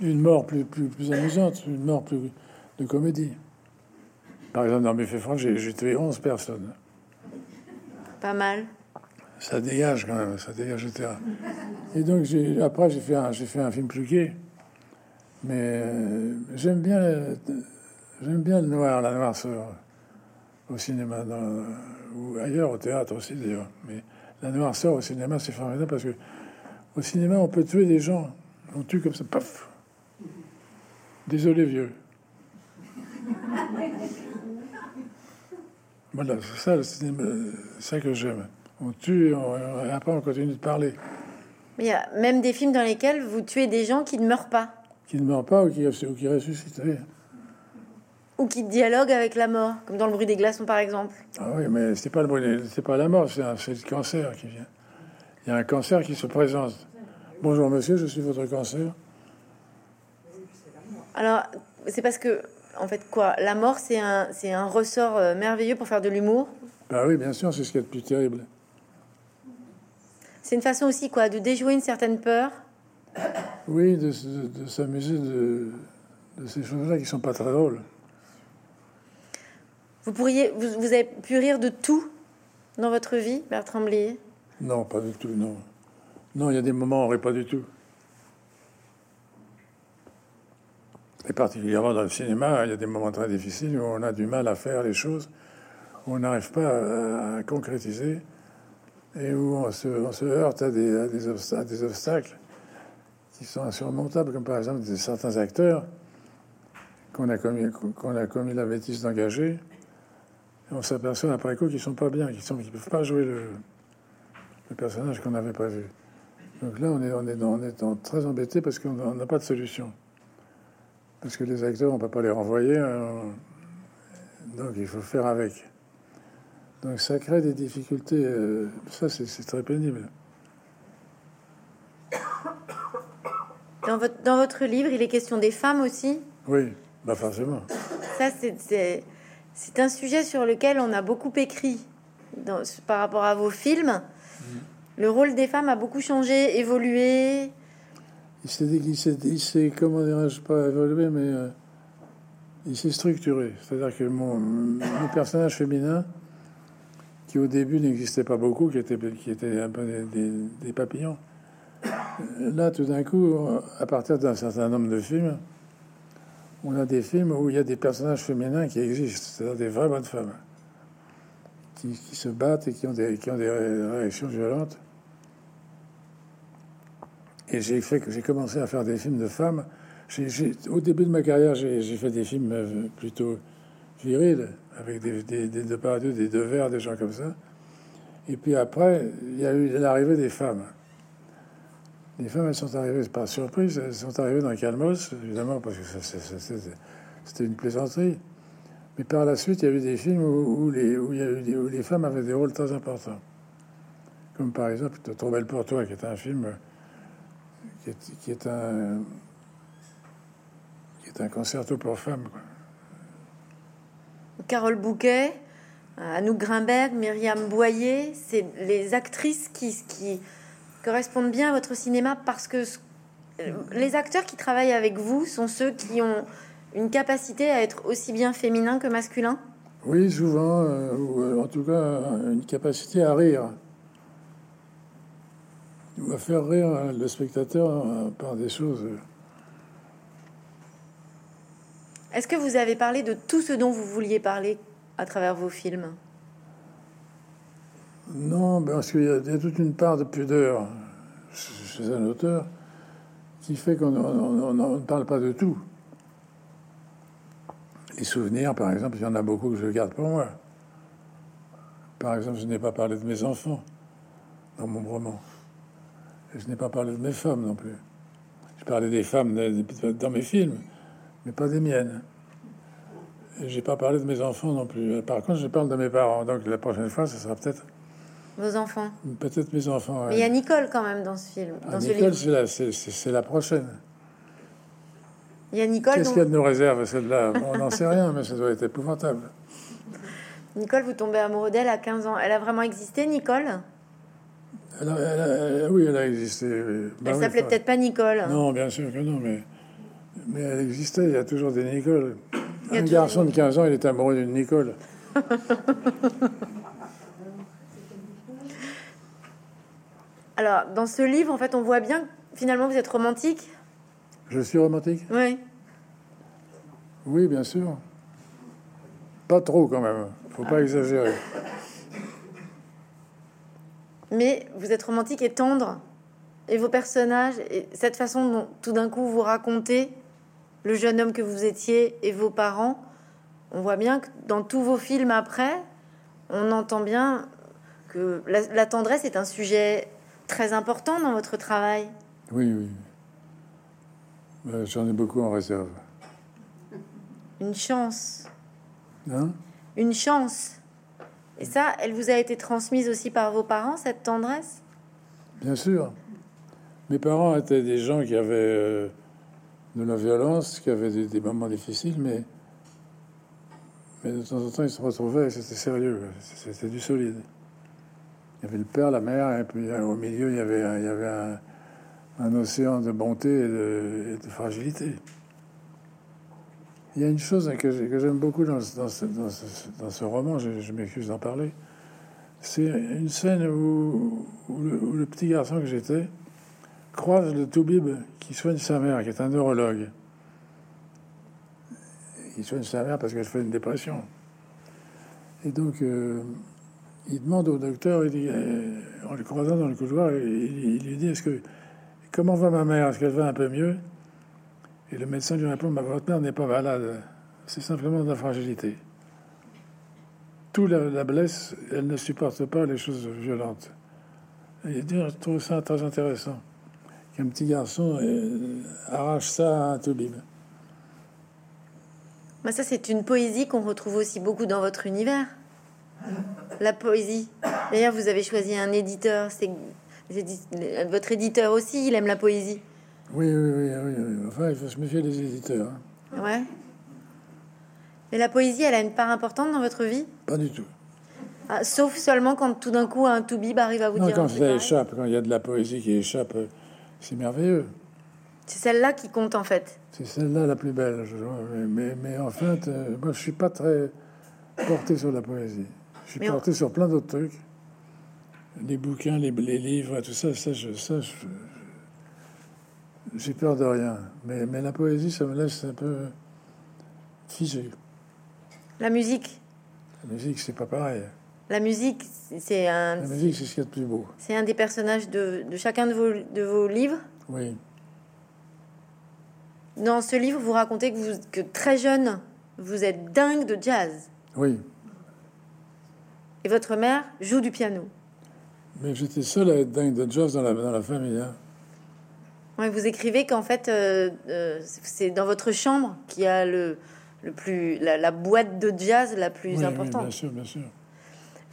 Une mort plus, plus, plus amusante, une mort plus de comédie. Par exemple, dans Mes faits j'ai tué 11 personnes. Pas mal. Ça dégage quand même, ça dégage le terrain. Et donc, après, j'ai fait, un, fait un film plus gai. Mais euh, j'aime bien, j'aime bien le noir, la noirceur au cinéma. Dans, ou ailleurs au théâtre aussi d'ailleurs. Mais la noirceur au cinéma, c'est formidable parce que au cinéma, on peut tuer des gens. On tue comme ça, paf. Désolé, vieux. Voilà, c'est ça le cinéma, ça que j'aime. On tue et après on continue de parler. Mais il y a même des films dans lesquels vous tuez des gens qui ne meurent pas. Qui ne meurent pas ou qui, ou qui ressuscitent ou qui dialogue avec la mort, comme dans le bruit des glaçons par exemple. Ah oui, mais c'est pas le bruit, c'est pas la mort, c'est le cancer qui vient. Il y a un cancer qui se présente. Bonjour monsieur, je suis votre cancer. Alors, c'est parce que, en fait, quoi La mort, c'est un, c'est un ressort euh, merveilleux pour faire de l'humour? Bah oui, bien sûr, c'est ce qui est le plus terrible. C'est une façon aussi, quoi, de déjouer une certaine peur Oui, de, de s'amuser de, de ces choses-là qui sont pas très drôles. Vous pourriez, vous, avez pu rire de tout dans votre vie, Bertrand Blier? Non, pas du tout, non. Non, il y a des moments où on rit pas du tout. Et particulièrement dans le cinéma, il y a des moments très difficiles où on a du mal à faire les choses, où on n'arrive pas à, concrétiser et où on se, heurte à des, des, obstacles, qui sont insurmontables, comme par exemple certains acteurs qu'on a commis, qu'on a commis la bêtise d'engager on s'aperçoit après coup qu'ils sont pas bien, qu'ils sont, qu'ils peuvent pas jouer le, personnage qu'on avait prévu. Donc là, on est, on est, on est très embêté parce qu'on n'a pas de solution. Parce que les acteurs, on peut pas les renvoyer. Hein. donc il faut faire avec. Donc ça crée des difficultés. Euh, ça, c'est très pénible. Dans votre, dans votre livre, il est question des femmes aussi Oui, bah forcément. Ça, c'est un sujet sur lequel on a beaucoup écrit par rapport à vos films. Mm. Le rôle des femmes a beaucoup changé, évolué. Il s'est, comment dirais-je, pas évolué, mais euh, il s'est structuré. C'est-à-dire que mon, mon, personnage féminin, qui au début n'existait pas beaucoup, qui était, qui était un peu des, des papillons, là, tout d'un coup, à partir d'un certain nombre de films, on a des films où il y a des personnages féminins qui existent, c'est-à-dire des vraies bonnes femmes, qui, se battent et qui ont des, qui ont des réactions violentes. Et j'ai fait j'ai commencé à faire des films de femmes au début de ma carrière, j'ai fait des films euh, plutôt virils, avec des, des, des deux par des deux verres, des gens comme ça. Et puis après, il y a eu l'arrivée des femmes. Les femmes, sont arrivées par surprise, elles sont arrivées dans Calmos, évidemment, parce que c'était une plaisanterie. Mais par la suite, il y a eu des films où, les, femmes avaient des rôles très importants. Comme par exemple Trop belle pour toi, qui est un film qui est, un concerto pour femmes. Quoi. Carole Bouquet, Anouk Grimberg, Myriam Boyer, c'est les actrices qui correspondent bien à votre cinéma parce que les acteurs qui travaillent avec vous sont ceux qui ont une capacité à être aussi bien féminin que masculin Oui, souvent, euh, ou euh, en tout cas une capacité à rire. Ou à faire rire le spectateur euh, par des choses. Est-ce que vous avez parlé de tout ce dont vous vouliez parler à travers vos films? Non, parce qu'il y, a toute une part de pudeur chez un auteur qui fait qu'on ne parle pas de tout. Les souvenirs, par exemple, il y en a beaucoup que je garde pour moi. Par exemple, je n'ai pas parlé de mes enfants dans mon roman. Et je n'ai pas parlé de mes femmes non plus. Je parlais des femmes dans mes films, mais pas des miennes. Et j'ai pas parlé de mes enfants non plus. Par contre, je parle de mes parents. Donc la prochaine fois, ce sera peut-être vos enfants. Peut-être mes enfants. Mais il y a Nicole quand même dans ce film. Dans ah, Nicole, c'est la, la prochaine. Il y a Nicole. Qu'est-ce qu'il y a de nos réserves, celle-là On n'en sait rien, mais ça doit être épouvantable. Nicole, vous tombez amoureux d'elle à 15 ans. Elle a vraiment existé, Nicole? Oui, elle a existé. Bah elle s'appelait peut-être pas Nicole. Non, bien sûr que non, mais, mais elle existait. Il y a toujours des Nicole. Un garçon de 15 ans, il est amoureux d'une Nicole. Alors, dans ce livre, en fait, on voit bien finalement vous êtes romantique je suis romantique? Oui. Oui, bien sûr. Pas trop quand même. Faut pas exagérer. Mais vous êtes romantique et tendre. Et vos personnages, et cette façon dont tout d'un coup vous racontez le jeune homme que vous étiez et vos parents, on voit bien que dans tous vos films après, on entend bien que la, la tendresse est un sujet très important dans votre travail. Oui, oui. J'en ai beaucoup en réserve. Une chance. Hein? Une chance. Et ça, elle vous a été transmise aussi par vos parents, cette tendresse? Bien sûr. Mes parents étaient des gens qui avaient euh, de la violence, qui avaient des, moments difficiles, mais, mais de temps en temps, ils se retrouvaient, c'était sérieux, c'était du solide. Il y avait le père, la mère, et puis euh, au milieu, il y avait, un, océan de bonté et de, fragilité. Il y a une chose que j'aime beaucoup dans, dans, ce, dans, ce, roman, je, m'excuse d'en parler, c'est une scène où, le, petit garçon que j'étais croise le Toubib qui soigne sa mère, qui est un neurologue. Il soigne sa mère parce qu'elle fait une dépression. Et donc, euh, il demande au docteur, il euh, en le croisant dans le couloir, il lui dit, est-ce que Comment va ma mère? Est-ce qu'elle va un peu mieux? Et le médecin lui répond Votre mère n'est pas malade, c'est simplement de la fragilité. Tout la, blesse, elle ne supporte pas les choses violentes. Et je trouve ça très intéressant qu'un petit garçon euh, arrache ça à un toubib. Mais ça, c'est une poésie qu'on retrouve aussi beaucoup dans votre univers. La poésie. D'ailleurs, vous avez choisi un éditeur, c'est votre éditeur aussi, il aime la poésie. Oui, oui, oui, oui. Enfin, il faut se méfier des éditeurs. Hein. Ouais. Mais la poésie, elle a une part importante dans votre vie? Pas du tout. Ah, sauf seulement quand tout d'un coup un toubib arrive à vous non, dire. Quand ça échappe, quand il y a de la poésie qui échappe, euh, c'est merveilleux. C'est celle-là qui compte en fait. C'est celle-là la plus belle. Je... Mais, mais, en fait, euh, moi je suis pas très porté sur la poésie. Je suis porté sur plein d'autres trucs les bouquins, les, livres, tout ça, ça, je, ça, j'ai peur de rien. Mais, mais la poésie, ça me laisse un peu figé. La musique? La musique, c'est pas pareil. La musique, c'est un. La musique, c'est ce qu'il y a de plus beau. C'est un des personnages de, de, chacun de vos, de vos livres? Oui. Dans ce livre, vous racontez que, vous, que très jeune, vous êtes dingue de jazz. Oui. Et votre mère joue du piano. Mais j'étais seul à être dingue de jazz dans la, dans la famille. Hein. Ouais, vous écrivez qu'en fait, euh, euh, c'est dans votre chambre qu'il y a le, le plus, la, la boîte de jazz la plus Oui, oui, importante. bien sûr, bien sûr.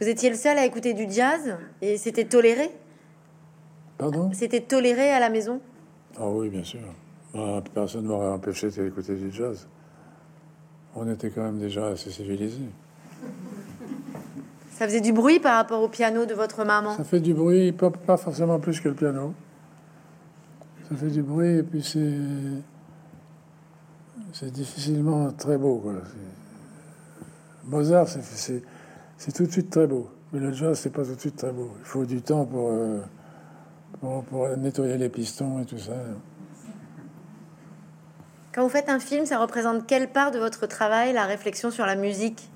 Vous étiez le seul à écouter du jazz et c'était toléré? Pardon? C'était toléré à la maison? Ah oui, bien sûr. Ah, personne ne m'aurait empêché d'écouter du jazz. On était quand même déjà assez civilisés. Ça faisait du bruit par rapport au piano de votre maman. Ça fait du bruit, pas, pas forcément plus que le piano. Ça fait du bruit et puis c'est c'est difficilement très beau. Quoi. Mozart, c'est- tout de suite très beau, mais le jazz, c'est pas tout de suite très beau. Il faut du temps pour, euh, pour, pour nettoyer les pistons et tout ça. Quand vous faites un film, ça représente quelle part de votre travail, la réflexion sur la musique?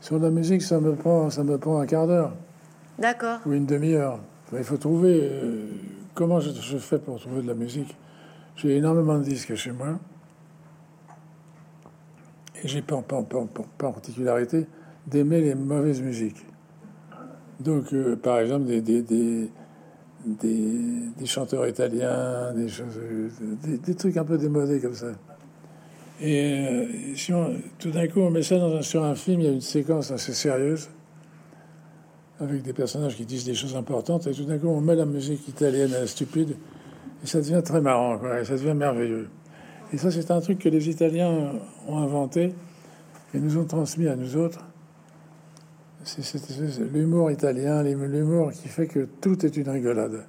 Sur la musique, ça me prend, ça me prend un quart d'heure D'accord. ou une demi-heure. Il faut trouver euh, comment je, je fais pour trouver de la musique? J'ai énormément de disques chez moi. Et j'ai pas, pas, pas, pas- pas particularité d'aimer les mauvaises musiques. Donc, euh, par exemple, des, des, des, des, des chanteurs italiens, des choses, euh, des, des trucs un peu démodés comme ça. Et euh, si on- tout d'un coup, on met ça sur un film, il y a une séquence assez sérieuse avec des personnages qui disent des choses importantes, et tout d'un coup, on met la musique italienne euh, stupide, et ça devient très marrant, et ça devient merveilleux. Et ça, c'est un truc que les Italiens ont inventé et nous ont transmis à nous autres. C'est l'humour italien, l'humour qui fait que tout est une rigolade.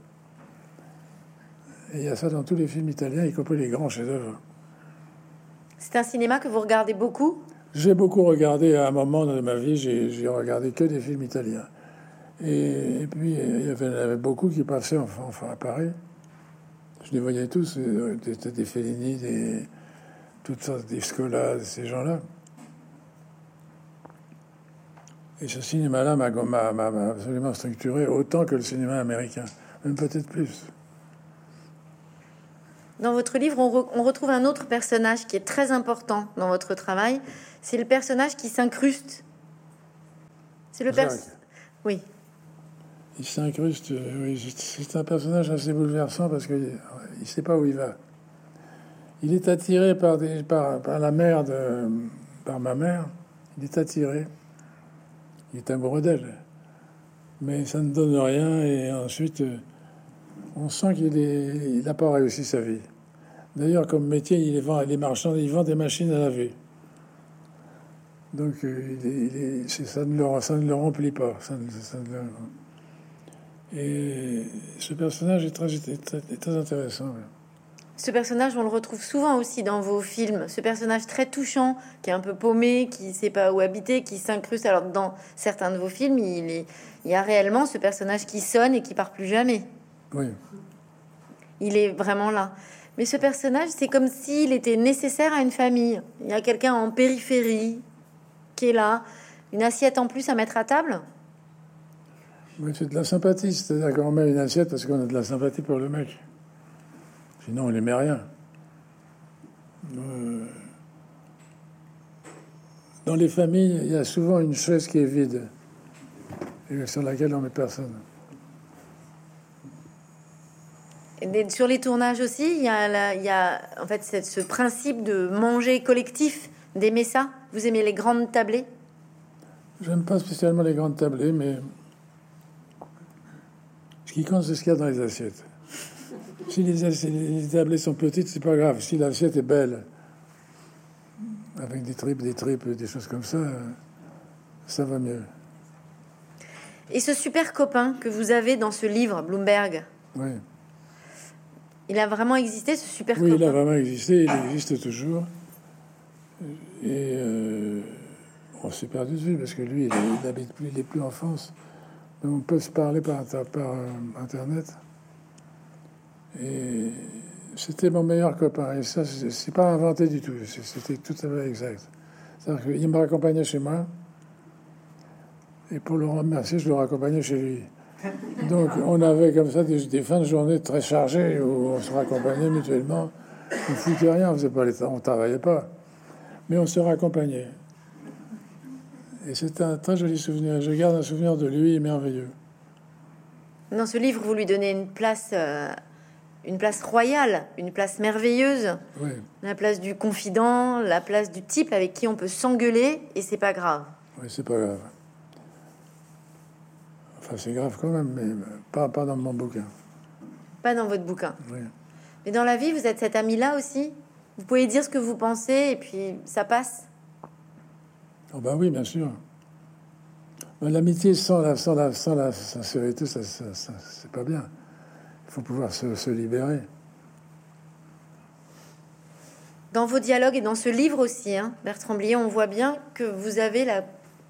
Et il y a ça dans tous les films italiens, y compris les grands chefs-d'œuvre. C'est un cinéma que vous regardez beaucoup? J'ai beaucoup regardé à un moment de ma vie, j'ai regardé que des films italiens. Et, puis, il y avait, avait beaucoup qui passaient enfin, à Paris. Je les voyais tous, euh, des, Fellini, des, toutes sortes, des Scola, ces gens-là. Et ce cinéma-là m'a m'a- m'a- m'a absolument structuré autant que le cinéma américain, même peut-être plus. Dans votre livre, on, re- on retrouve un autre personnage qui est très important dans votre travail. C'est le personnage qui s'incruste. C'est le pers- Jacques. Oui. Il s'incruste, euh, oui, c'est- un personnage assez bouleversant parce qu'il ne sait pas où il va. Il est attiré par, des, par, par la mère, de, par ma mère. Il est attiré. Il est amoureux d'elle. Mais ça ne donne rien et ensuite, euh, on sent qu'il il n'a pas réussi sa vie. D'ailleurs, comme métier, il est, vend, il est marchand, il vend des machines à laver. Donc, euh, il est- il est- c'est- ça, ne le, ça ne le remplit pas. Ça ne- ça ne le- et ce personnage est très, intéressant. Ce personnage, on le retrouve souvent aussi dans vos films. Ce personnage très touchant, qui est un peu paumé, qui ne sait pas où habiter, qui s'incruste. Alors, dans certains de vos films, il, est- il y a réellement ce personnage qui sonne et qui part plus jamais. Oui, Il est vraiment là. Mais ce personnage, c'est comme s'il était nécessaire à une famille. Il y a quelqu'un en périphérie qui est là, une assiette en plus à mettre à table. Oui, c'est de la sympathie. C'est-à-dire qu'on met une assiette parce qu'on a de la sympathie pour le mec. Sinon, on n'aimait rien. Euh, Dans les familles, il y a souvent une chaise qui est vide et sur laquelle on met personne. Et des- sur les tournages aussi, il y a, la- il y a en fait ce principe de manger collectif, d'aimer ça. Vous aimez les grandes tablées? J'aime pas spécialement les grandes tablées, mais ce qui compte, c'est ce qu'il y a dans les assiettes. Si les, assi- les tablées sont petites, c'est pas grave. Si l'assiette est belle, avec des tripes, des tripes, des choses comme ça, ça va mieux. Et ce super copain que vous avez dans ce livre, Bloomberg, Oui, il a vraiment existé, ce super oui il a vraiment existé, il existe toujours. Et euh, on s'est perdu de vue parce que lui, il, il habite plus, il est plus en France. Mais on peut se parler par, par euh, Internet. Et c'était mon meilleur copain. Et ça, c'est pas inventé du tout. C'était tout à fait exact. C'est-à-dire qu'il me raccompagnait chez moi. Et pour le remercier, je le raccompagnais chez lui. Donc on avait comme ça des, des fins de journée très chargées où on se raccompagnait mutuellement. On foutait rien, on faisait pas les, on travaillait pas, mais on se raccompagnait. Et c'est un très joli souvenir. Je garde un souvenir de lui merveilleux. Dans ce livre, vous lui donnez une place, euh, une place royale, une place merveilleuse, Oui, la place du confident, la place du type avec qui on peut s'engueuler et c'est pas grave. oui, c'est pas grave. Enfin, c'est grave quand même, mais pas, pas dans mon bouquin. Pas dans votre bouquin. Oui. Mais dans la vie, vous êtes cet ami-là aussi? Vous pouvez dire ce que vous pensez et puis ça passe? Oh ben oui, bien sûr. Mais L'amitié sans la, sans, la, sans la sincérité, ça, ça- ça- c'est pas bien. Il faut pouvoir se, se libérer. Dans vos dialogues et dans ce livre aussi, hein, Bertrand Blier, on voit bien que vous avez la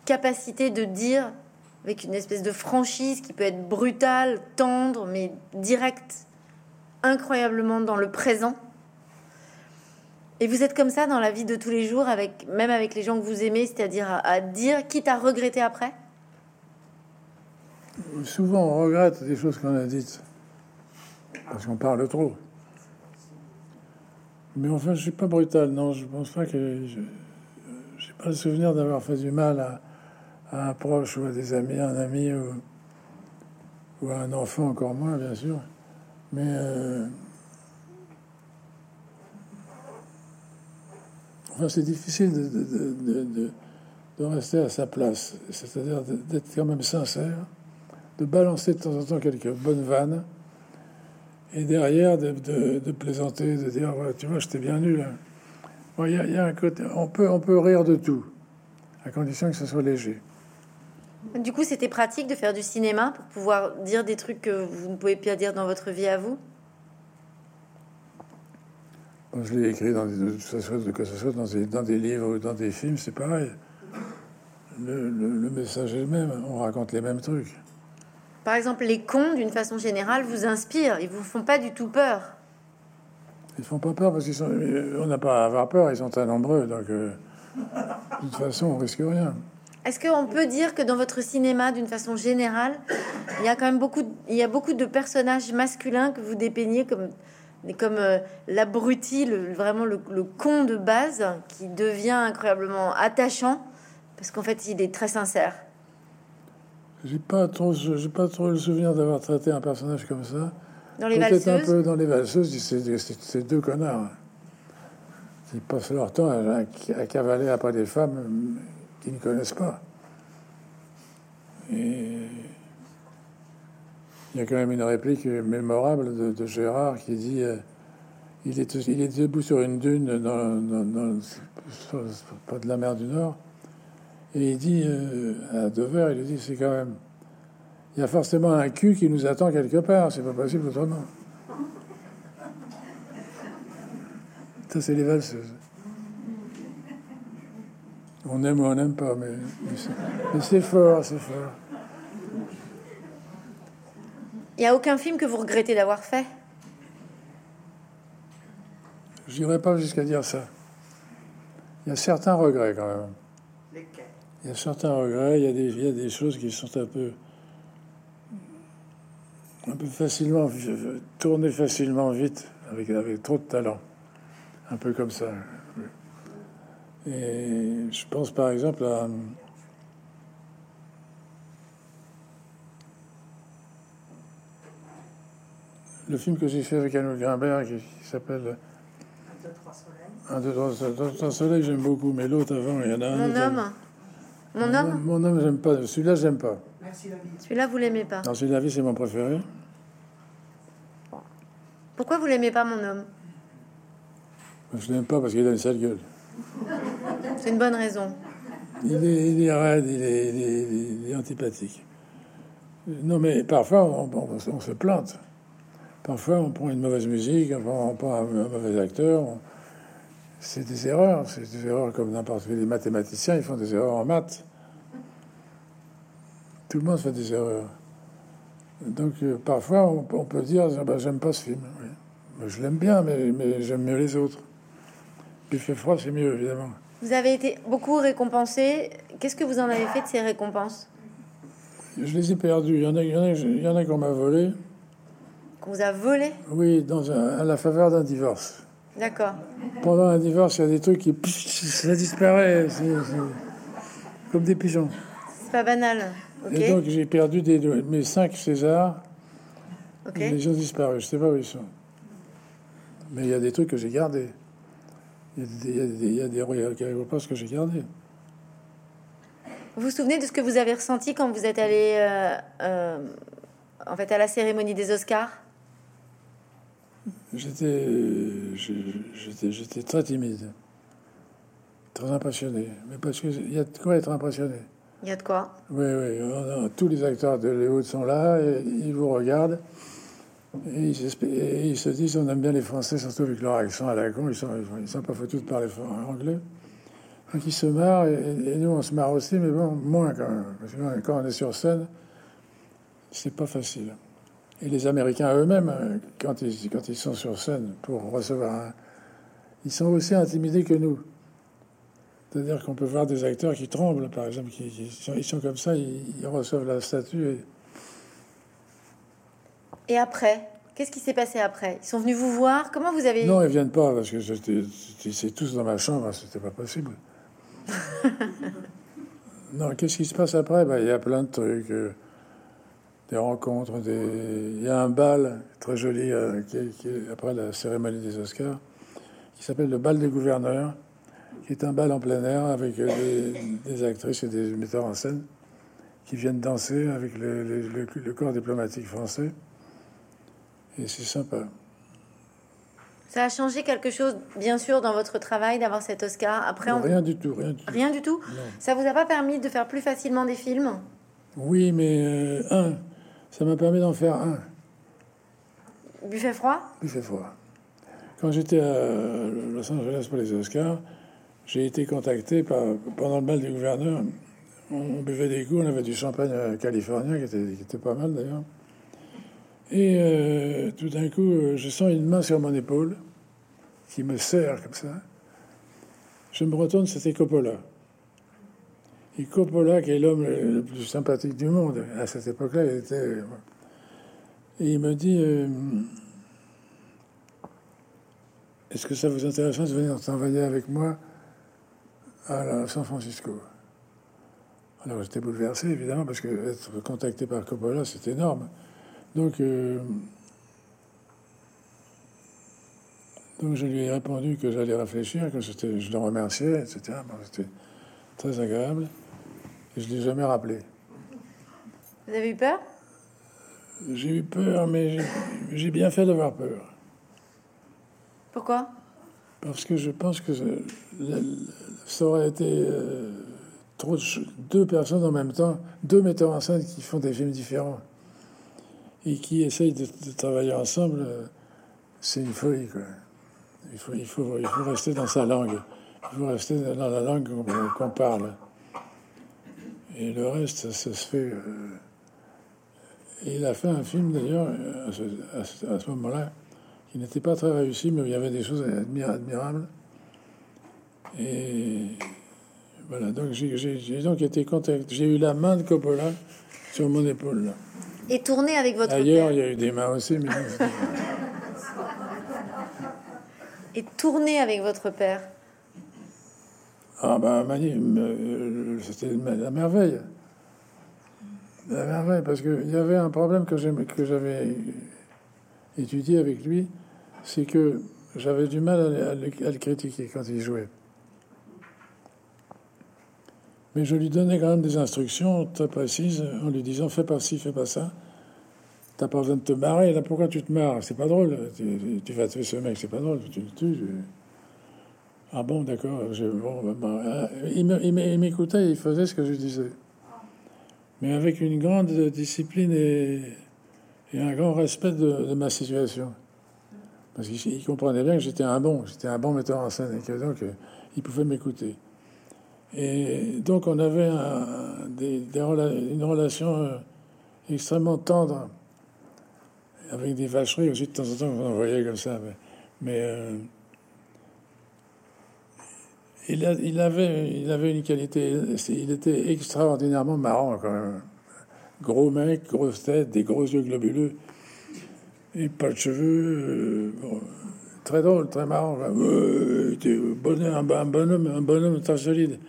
capacité de dire avec une espèce de franchise qui peut être brutale, tendre, mais directe, incroyablement dans le présent. Et vous êtes comme ça dans la vie de tous les jours, avec, même avec les gens que vous aimez, c'est-à-dire à, dire, quitte à regretter après? Souvent, on regrette des choses qu'on a dites parce qu'on parle trop. Mais enfin, je suis pas brutal, non. Je pense pas que je pas le souvenir d'avoir fait du mal à, à un proche ou à des amis, un ami ou, à un enfant, encore moins, bien sûr. Mais euh, enfin, c'est difficile de, rester à sa place, c'est-à-dire d'être quand même sincère de balancer de temps en temps quelques bonnes vannes et derrière de, plaisanter, de dire tu vois, j'étais bien nul. hein. Bon, y a un côté, on peut, on peut rire de tout, à condition que ce soit léger. Du coup, c'était pratique de faire du cinéma pour pouvoir dire des trucs que vous ne pouvez pas dire dans votre vie à vous? Je l'ai écrit dans des, que ce soit, que ce soit dans, des, dans des livres ou dans des films, c'est pareil. Le, le- le message est le même, on raconte les mêmes trucs. Par exemple, les cons, d'une façon générale, vous inspirent. Ils vous font pas du tout peur. Ils font pas peur parce qu'ils sont. On n'a pas à avoir peur, ils sont très nombreux, donc euh, de toute façon, on risque rien. Est-ce qu'on peut dire que dans votre cinéma, d'une façon générale, il y a quand même beaucoup, de- il y a beaucoup de personnages masculins que vous dépeignez comme, comme euh, l'abruti, le- vraiment le, le con de base, qui devient incroyablement attachant parce qu'en fait, il est très sincère? J'ai pas trop, j'ai pas trop le souvenir d'avoir traité un personnage comme ça. Dans les Peut-être un peu dans les valseuses, c'est deux connards qui passent leur temps à, à cavaler après des femmes qu'ils ne connaissent pas. Il y a quand même une réplique mémorable de, Gérard qui dit euh, il, est, il debout sur une dune dans, pas de la mer du Nord et il dit euh, à Dover, il dit c'est quand même il y a forcément un cul qui nous attend quelque part, c'est pas possible autrement. Ça, c'est les valseuses. On aime ou on n'aime pas, mais, mais c'est- mais c'est fort, c'est fort. il n'y a aucun film que vous regrettez d'avoir fait? Je n'irai pas jusqu'à dire ça. Il y a certains regrets quand même. Lesquels? Il y a certains regrets, il y a des, il y a des choses qui sont un peu, un peu facilement, tournées facilement vite, avec, avec trop de talent. Un peu comme ça. Et je pense par exemple à. Le film que j'ai fait avec Anne Grimbert qui, qui s'appelle Un, deux, trois soleils. Un, deux, trois, soleils, j'aime beaucoup, mais l'autre avant, il y en a un. Mon homme, mon Mon homme, mon homme, j'aime pas. Celui-là, j'aime pas. Merci la vie. celui-là, vous l'aimez pas. Dans celui de la vie, c'est mon préféré. Pourquoi vous l'aimez pas, mon homme? Je l'aime pas parce qu'il a une sale gueule. C'est une bonne raison. Il est, il raide, il est, antipathique. Non, mais parfois, on, se plante. Parfois, on prend une mauvaise musique, on prend, un, mauvais acteur. C'est des erreurs. C'est des erreurs comme n'importe quel mathématicien, ils font des erreurs en maths. Tout le monde fait des erreurs. Donc, euh, parfois, on, peut dire Ah ben, J'aime pas ce film. Je l'aime bien, mais j'aime mieux les autres. Il fait froid, c'est mieux, évidemment. Vous avez été beaucoup récompensé. Qu'est-ce que vous en avez fait de ces récompenses? Je les ai perdus. Il y en a, il y en a, il y en a qu'on m'a volé. Qu'on vous a volé Oui, dans un- à la faveur d'un divorce. D'accord. Pendant un divorce, il y a des trucs qui ça disparaît, comme des pigeons. C'est pas banal. Ok. Et donc j'ai perdu des, mes cinq Césars. ok. Les ont disparu. Je sais pas où ils sont. Mais il y a des trucs que j'ai gardés. Il y a des, récompenses que j'ai gardées. Vous vous souvenez de ce que vous avez ressenti quand vous êtes allé euh, euh, en fait à la cérémonie des Oscars? J'étais, j'étais, très timide, très impressionné. Mais parce que il y a de quoi être impressionné. Il y a de quoi Oui, oui. on tous les acteurs de Hollywood sont là, et ils vous regardent. Et ils, se disent on aime bien les Français, surtout avec leur accent à la con. Ils sont, ils sont pas foutus de parler anglais. Donc ils se marrent, et, nous on se marre aussi, mais bon, moins quand même. Quand on est sur scène, c'est pas facile. Et les Américains eux-mêmes, euh, quand ils, quand ils sont sur scène pour recevoir un, ils sont aussi intimidés que nous. C'est-à-dire qu'on peut voir des acteurs qui tremblent, par exemple, ils sont comme ça, ils, ils reçoivent la statue. Et, Et après Qu'est-ce qui s'est passé après? Ils sont venus vous voir? Comment vous avez Non, ils viennent pas parce que c'est tous dans ma chambre, c'était pas possible. non, qu'est-ce qui se passe après? Ben, Il y a plein de trucs, euh, des rencontres, des... il y a un bal très joli euh, qui, est- qui est après la cérémonie des Oscars, qui s'appelle le bal des gouverneurs, qui est un bal en plein air avec euh, des, des actrices et des metteurs en scène qui viennent danser avec le, le- le- le corps diplomatique français. Et c'est sympa. Ça a changé quelque chose, bien sûr, dans votre travail d'avoir cet Oscar. Après, on- Rien du tout, rien du tout. rien du tout. Non. Ça vous a pas permis de faire plus facilement des films? Oui, mais euh, un, ça m'a permis d'en faire un. Buffet froid? Fait froid. Quand j'étais à Los Angeles pour les Oscars, j'ai été contacté par, pendant le bal du gouverneur. On, on buvait des coups, on avait du champagne euh, californien qui était, qui était pas mal d'ailleurs. Et euh, tout d'un coup, euh, je sens une main sur mon épaule qui me serre comme ça. Je me retourne, c'était Coppola. Et Coppola, qui est l'homme le, plus sympathique du monde, à cette époque-là, il était. Et il me dit euh, Est-ce que ça vous intéresse de venir travailler avec moi à San Francisco? Alors j'étais bouleversé, évidemment, parce que être contacté par Coppola, c'est énorme. Donc, euh, donc je lui ai répondu que j'allais réfléchir, que c'était, je le remerciais, etc. Bon, c'était très agréable. Et je ne l'ai jamais rappelé. Vous avez eu peur? J'ai eu peur, mais j'ai- bien fait d'avoir peur. Pourquoi? Parce que je pense que ça, aurait été euh, trop de deux personnes en même temps, deux metteurs en scène qui font des films différents et qui essayent de, travailler ensemble. euh, C'est une folie, quoi. Il faut, rester dans sa langue. Il faut rester dans la langue qu'on parle. Et le reste, ça, se fait. euh, il a fait un film, d'ailleurs, à ce, moment-là, qui n'était pas très réussi, mais il y avait des choses admira- admirables. Et voilà, donc j'ai- donc été. J'ai eu la main de Coppola sur mon épaule. Et tourner avec votre Ailleurs, père il y a eu des mains aussi, mais Et tourner avec votre père ah ben, euh, c'était la merveille. La merveille, parce qu'il y avait un problème que j'avais étudié avec lui, c'est que j'avais du mal à le- à le critiquer quand il jouait. Mais je lui donnais quand même des instructions très précises en lui disant fais pas ci, fais pas ça. T'as pas besoin de te marrer, là pourquoi tu te marres? C'est pas drôle. Tu, tu vas tuer ce mec, c'est pas drôle, tu le tues. Ah bon, d'accord. bah, bah, euh, il m'écoutait, il faisait ce que je disais. Mais avec une grande discipline et, un grand respect de, ma situation. Parce qu'il il comprenait bien que j'étais un bon, j'étais un bon metteur en scène et que donc euh, il pouvait m'écouter. Et donc on avait une relation euh, extrêmement tendre, avec des vacheries aussi de temps en temps qu'on envoyait comme ça. Mais, euh, il, avait, une qualité, il était extraordinairement marrant quand même. Gros mec, grosse tête, des gros yeux globuleux, et pas de cheveux, euh, très drôle, très marrant. Bonhomme, un, bonhomme, un bonhomme très solide.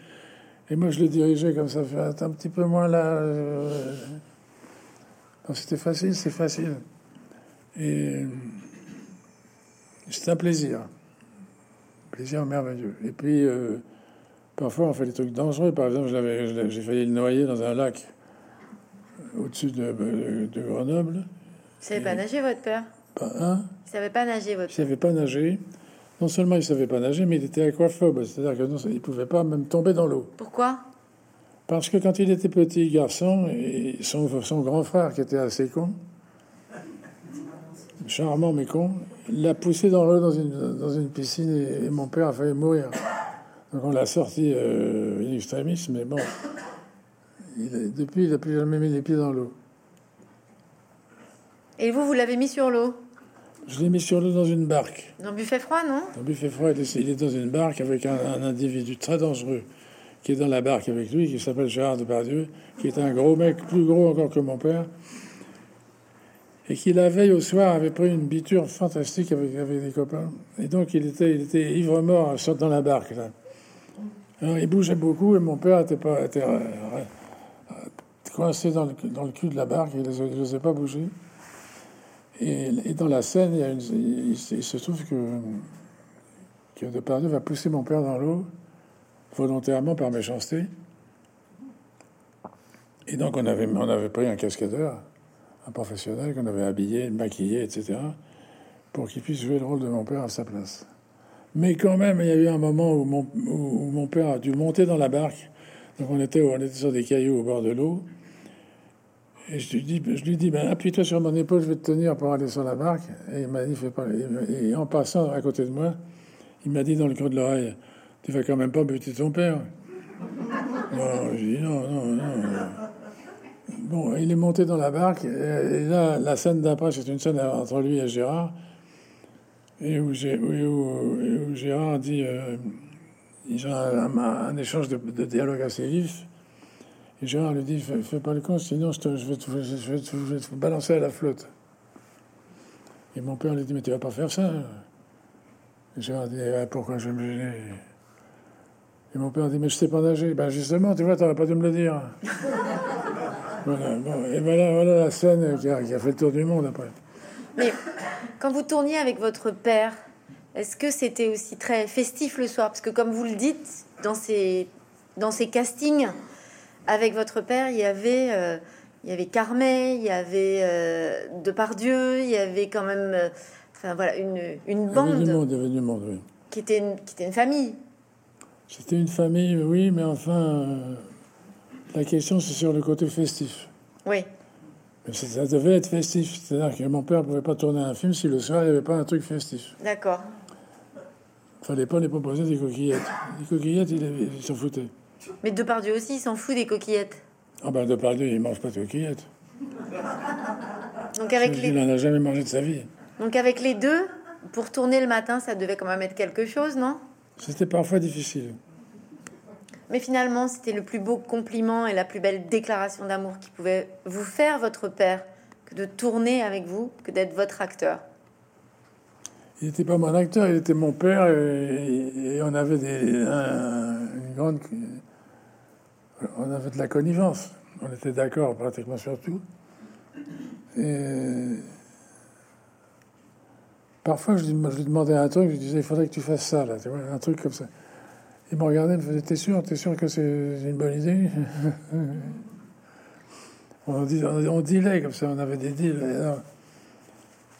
Et moi, je le dirigeais comme ça, un petit peu moins là. euh, C'était facile, c'est facile. Et c'était un plaisir. Plaisir merveilleux. Et puis, euh, parfois, on fait des trucs dangereux. Par exemple, j'ai failli le noyer dans un lac au-dessus de, de Grenoble. Vous savez pas nager, votre père? Pas un. Il savait pas nager, votre Il savait pas nager. Non seulement il savait pas nager, mais il était aquaphobe, c'est-à-dire que non, il pouvait pas même tomber dans l'eau. Pourquoi? Parce que quand il était petit garçon, et son, son grand frère, qui était assez con, charmant mais con, l'a poussé dans l'eau dans une, dans une piscine et, et mon père a failli mourir. Donc on l'a sorti euh, in extremis, mais bon, il depuis il n'a plus jamais mis les pieds dans l'eau. Et vous, vous l'avez mis sur l'eau? Je l'ai mis sur l'eau dans une barque. Dans le buffet froid, non? Il fait froid, il est- il est dans une barque avec un, un individu très dangereux qui est dans la barque avec lui, qui s'appelle Gérard Depardieu, qui est un gros mec, plus gros encore que mon père, et qui la veille au soir avait pris une biture fantastique avec, des copains. Et donc il était, ivre-mort dans la barque. Là. Alors il bougeait beaucoup et mon père était, euh, euh, coincé dans le, cul de la barque, il n'osait pas bouger. Et, dans la scène, il, se- trouve que que Depardieu va pousser mon père dans l'eau volontairement par méchanceté. Et donc on avait pris un cascadeur, un professionnel qu'on avait habillé, maquillé, etc., pour qu'il puisse jouer le rôle de mon père à sa place. Mais quand même, il y a eu un moment où mon, père a dû monter dans la barque. Donc on était, on était sur des cailloux au bord de l'eau. Et je lui dis, je lui dis ben, appuie-toi sur mon épaule, je vais te tenir pour aller sur la barque. Et il m'a dit, fais pas. Et, en passant à côté de moi, il m'a dit dans le creux de l'oreille, tu vas quand même pas buter ton père. Non, j'ai dit non, non, non. Bon, il est monté dans la barque, et, là, la scène d'après, c'est une scène entre lui et Gérard, et où, Gérard dit, euh, ils ont un, échange de, dialogue assez vif, et Gérard lui dit, fais, pas le con, sinon je vais te balancer à la flotte. Et mon père lui dit, mais tu vas pas faire ça. Et Gérard dit, Ah, pourquoi je vais me gêner Et mon père dit, mais je sais pas nager. Ben justement, tu vois, t'aurais pas dû me le dire. voilà, bon, et voilà, voilà la scène qui a, qui a fait le tour du monde après. Mais quand vous tourniez avec votre père, est-ce que c'était aussi très festif le soir? Parce que comme vous le dites, dans ces, dans ces castings, avec votre père, il y avait, euh, il y avait Carmet, il y avait euh, Depardieu, il y avait quand même euh, enfin, voilà, une, une Il y avait bande du monde, il y avait du monde, oui. qui, était une, qui était une famille. C'était une famille, oui, mais enfin, euh, la question c'est sur le côté festif. Oui, Mais ça devait être festif, c'est-à-dire que mon père ne pouvait pas tourner un film si le soir il n'y avait pas un truc festif. d'accord. Il fallait pas les proposer des coquillettes. Les coquillettes, il, il s'en foutait. Mais Depardieu aussi, il s'en fout des coquillettes. Ah ben, de par Dieu, il mange pas de coquillettes. Donc avec, Il les, n'en a jamais mangé de sa vie. donc avec les deux, pour tourner le matin, ça devait quand même être quelque chose, non? C'était parfois difficile. Mais finalement, c'était le plus beau compliment et la plus belle déclaration d'amour qui pouvait vous faire votre père que de tourner avec vous, que d'être votre acteur. Il n'était pas mon acteur, il était mon père et, on avait des, un- une grande. On avait de la connivence. On était d'accord pratiquement sur tout. Parfois, je, lui- demandais un truc, je lui disais il faudrait que tu fasses ça, un truc comme ça. Il me regardait, il me faisait T'es sûr, t'es sûr que c'est une bonne idée? On, dit, on, on dealait comme ça, on avait des deals.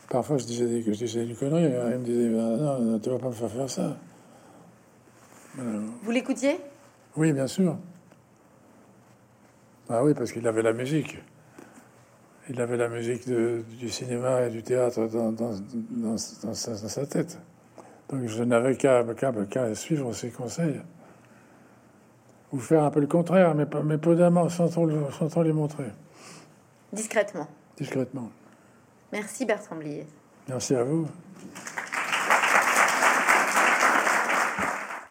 Parfois, je disais des- que je disais une connerie. alors Il me disait Ah, non, tu vas pas me faire faire ça. Vous l'écoutiez? Oui, bien sûr. Ah oui, parce qu'il avait la musique. Il avait la musique de- du cinéma et du théâtre dans, dans- dans sa tête. Donc je n'avais qu'à suivre ses conseils. Ou faire un peu le contraire, mais, pas- mais prudemment, sans trop, le- sans trop les montrer, Discrètement. discrètement. Merci Bertrand Blier. Merci à vous.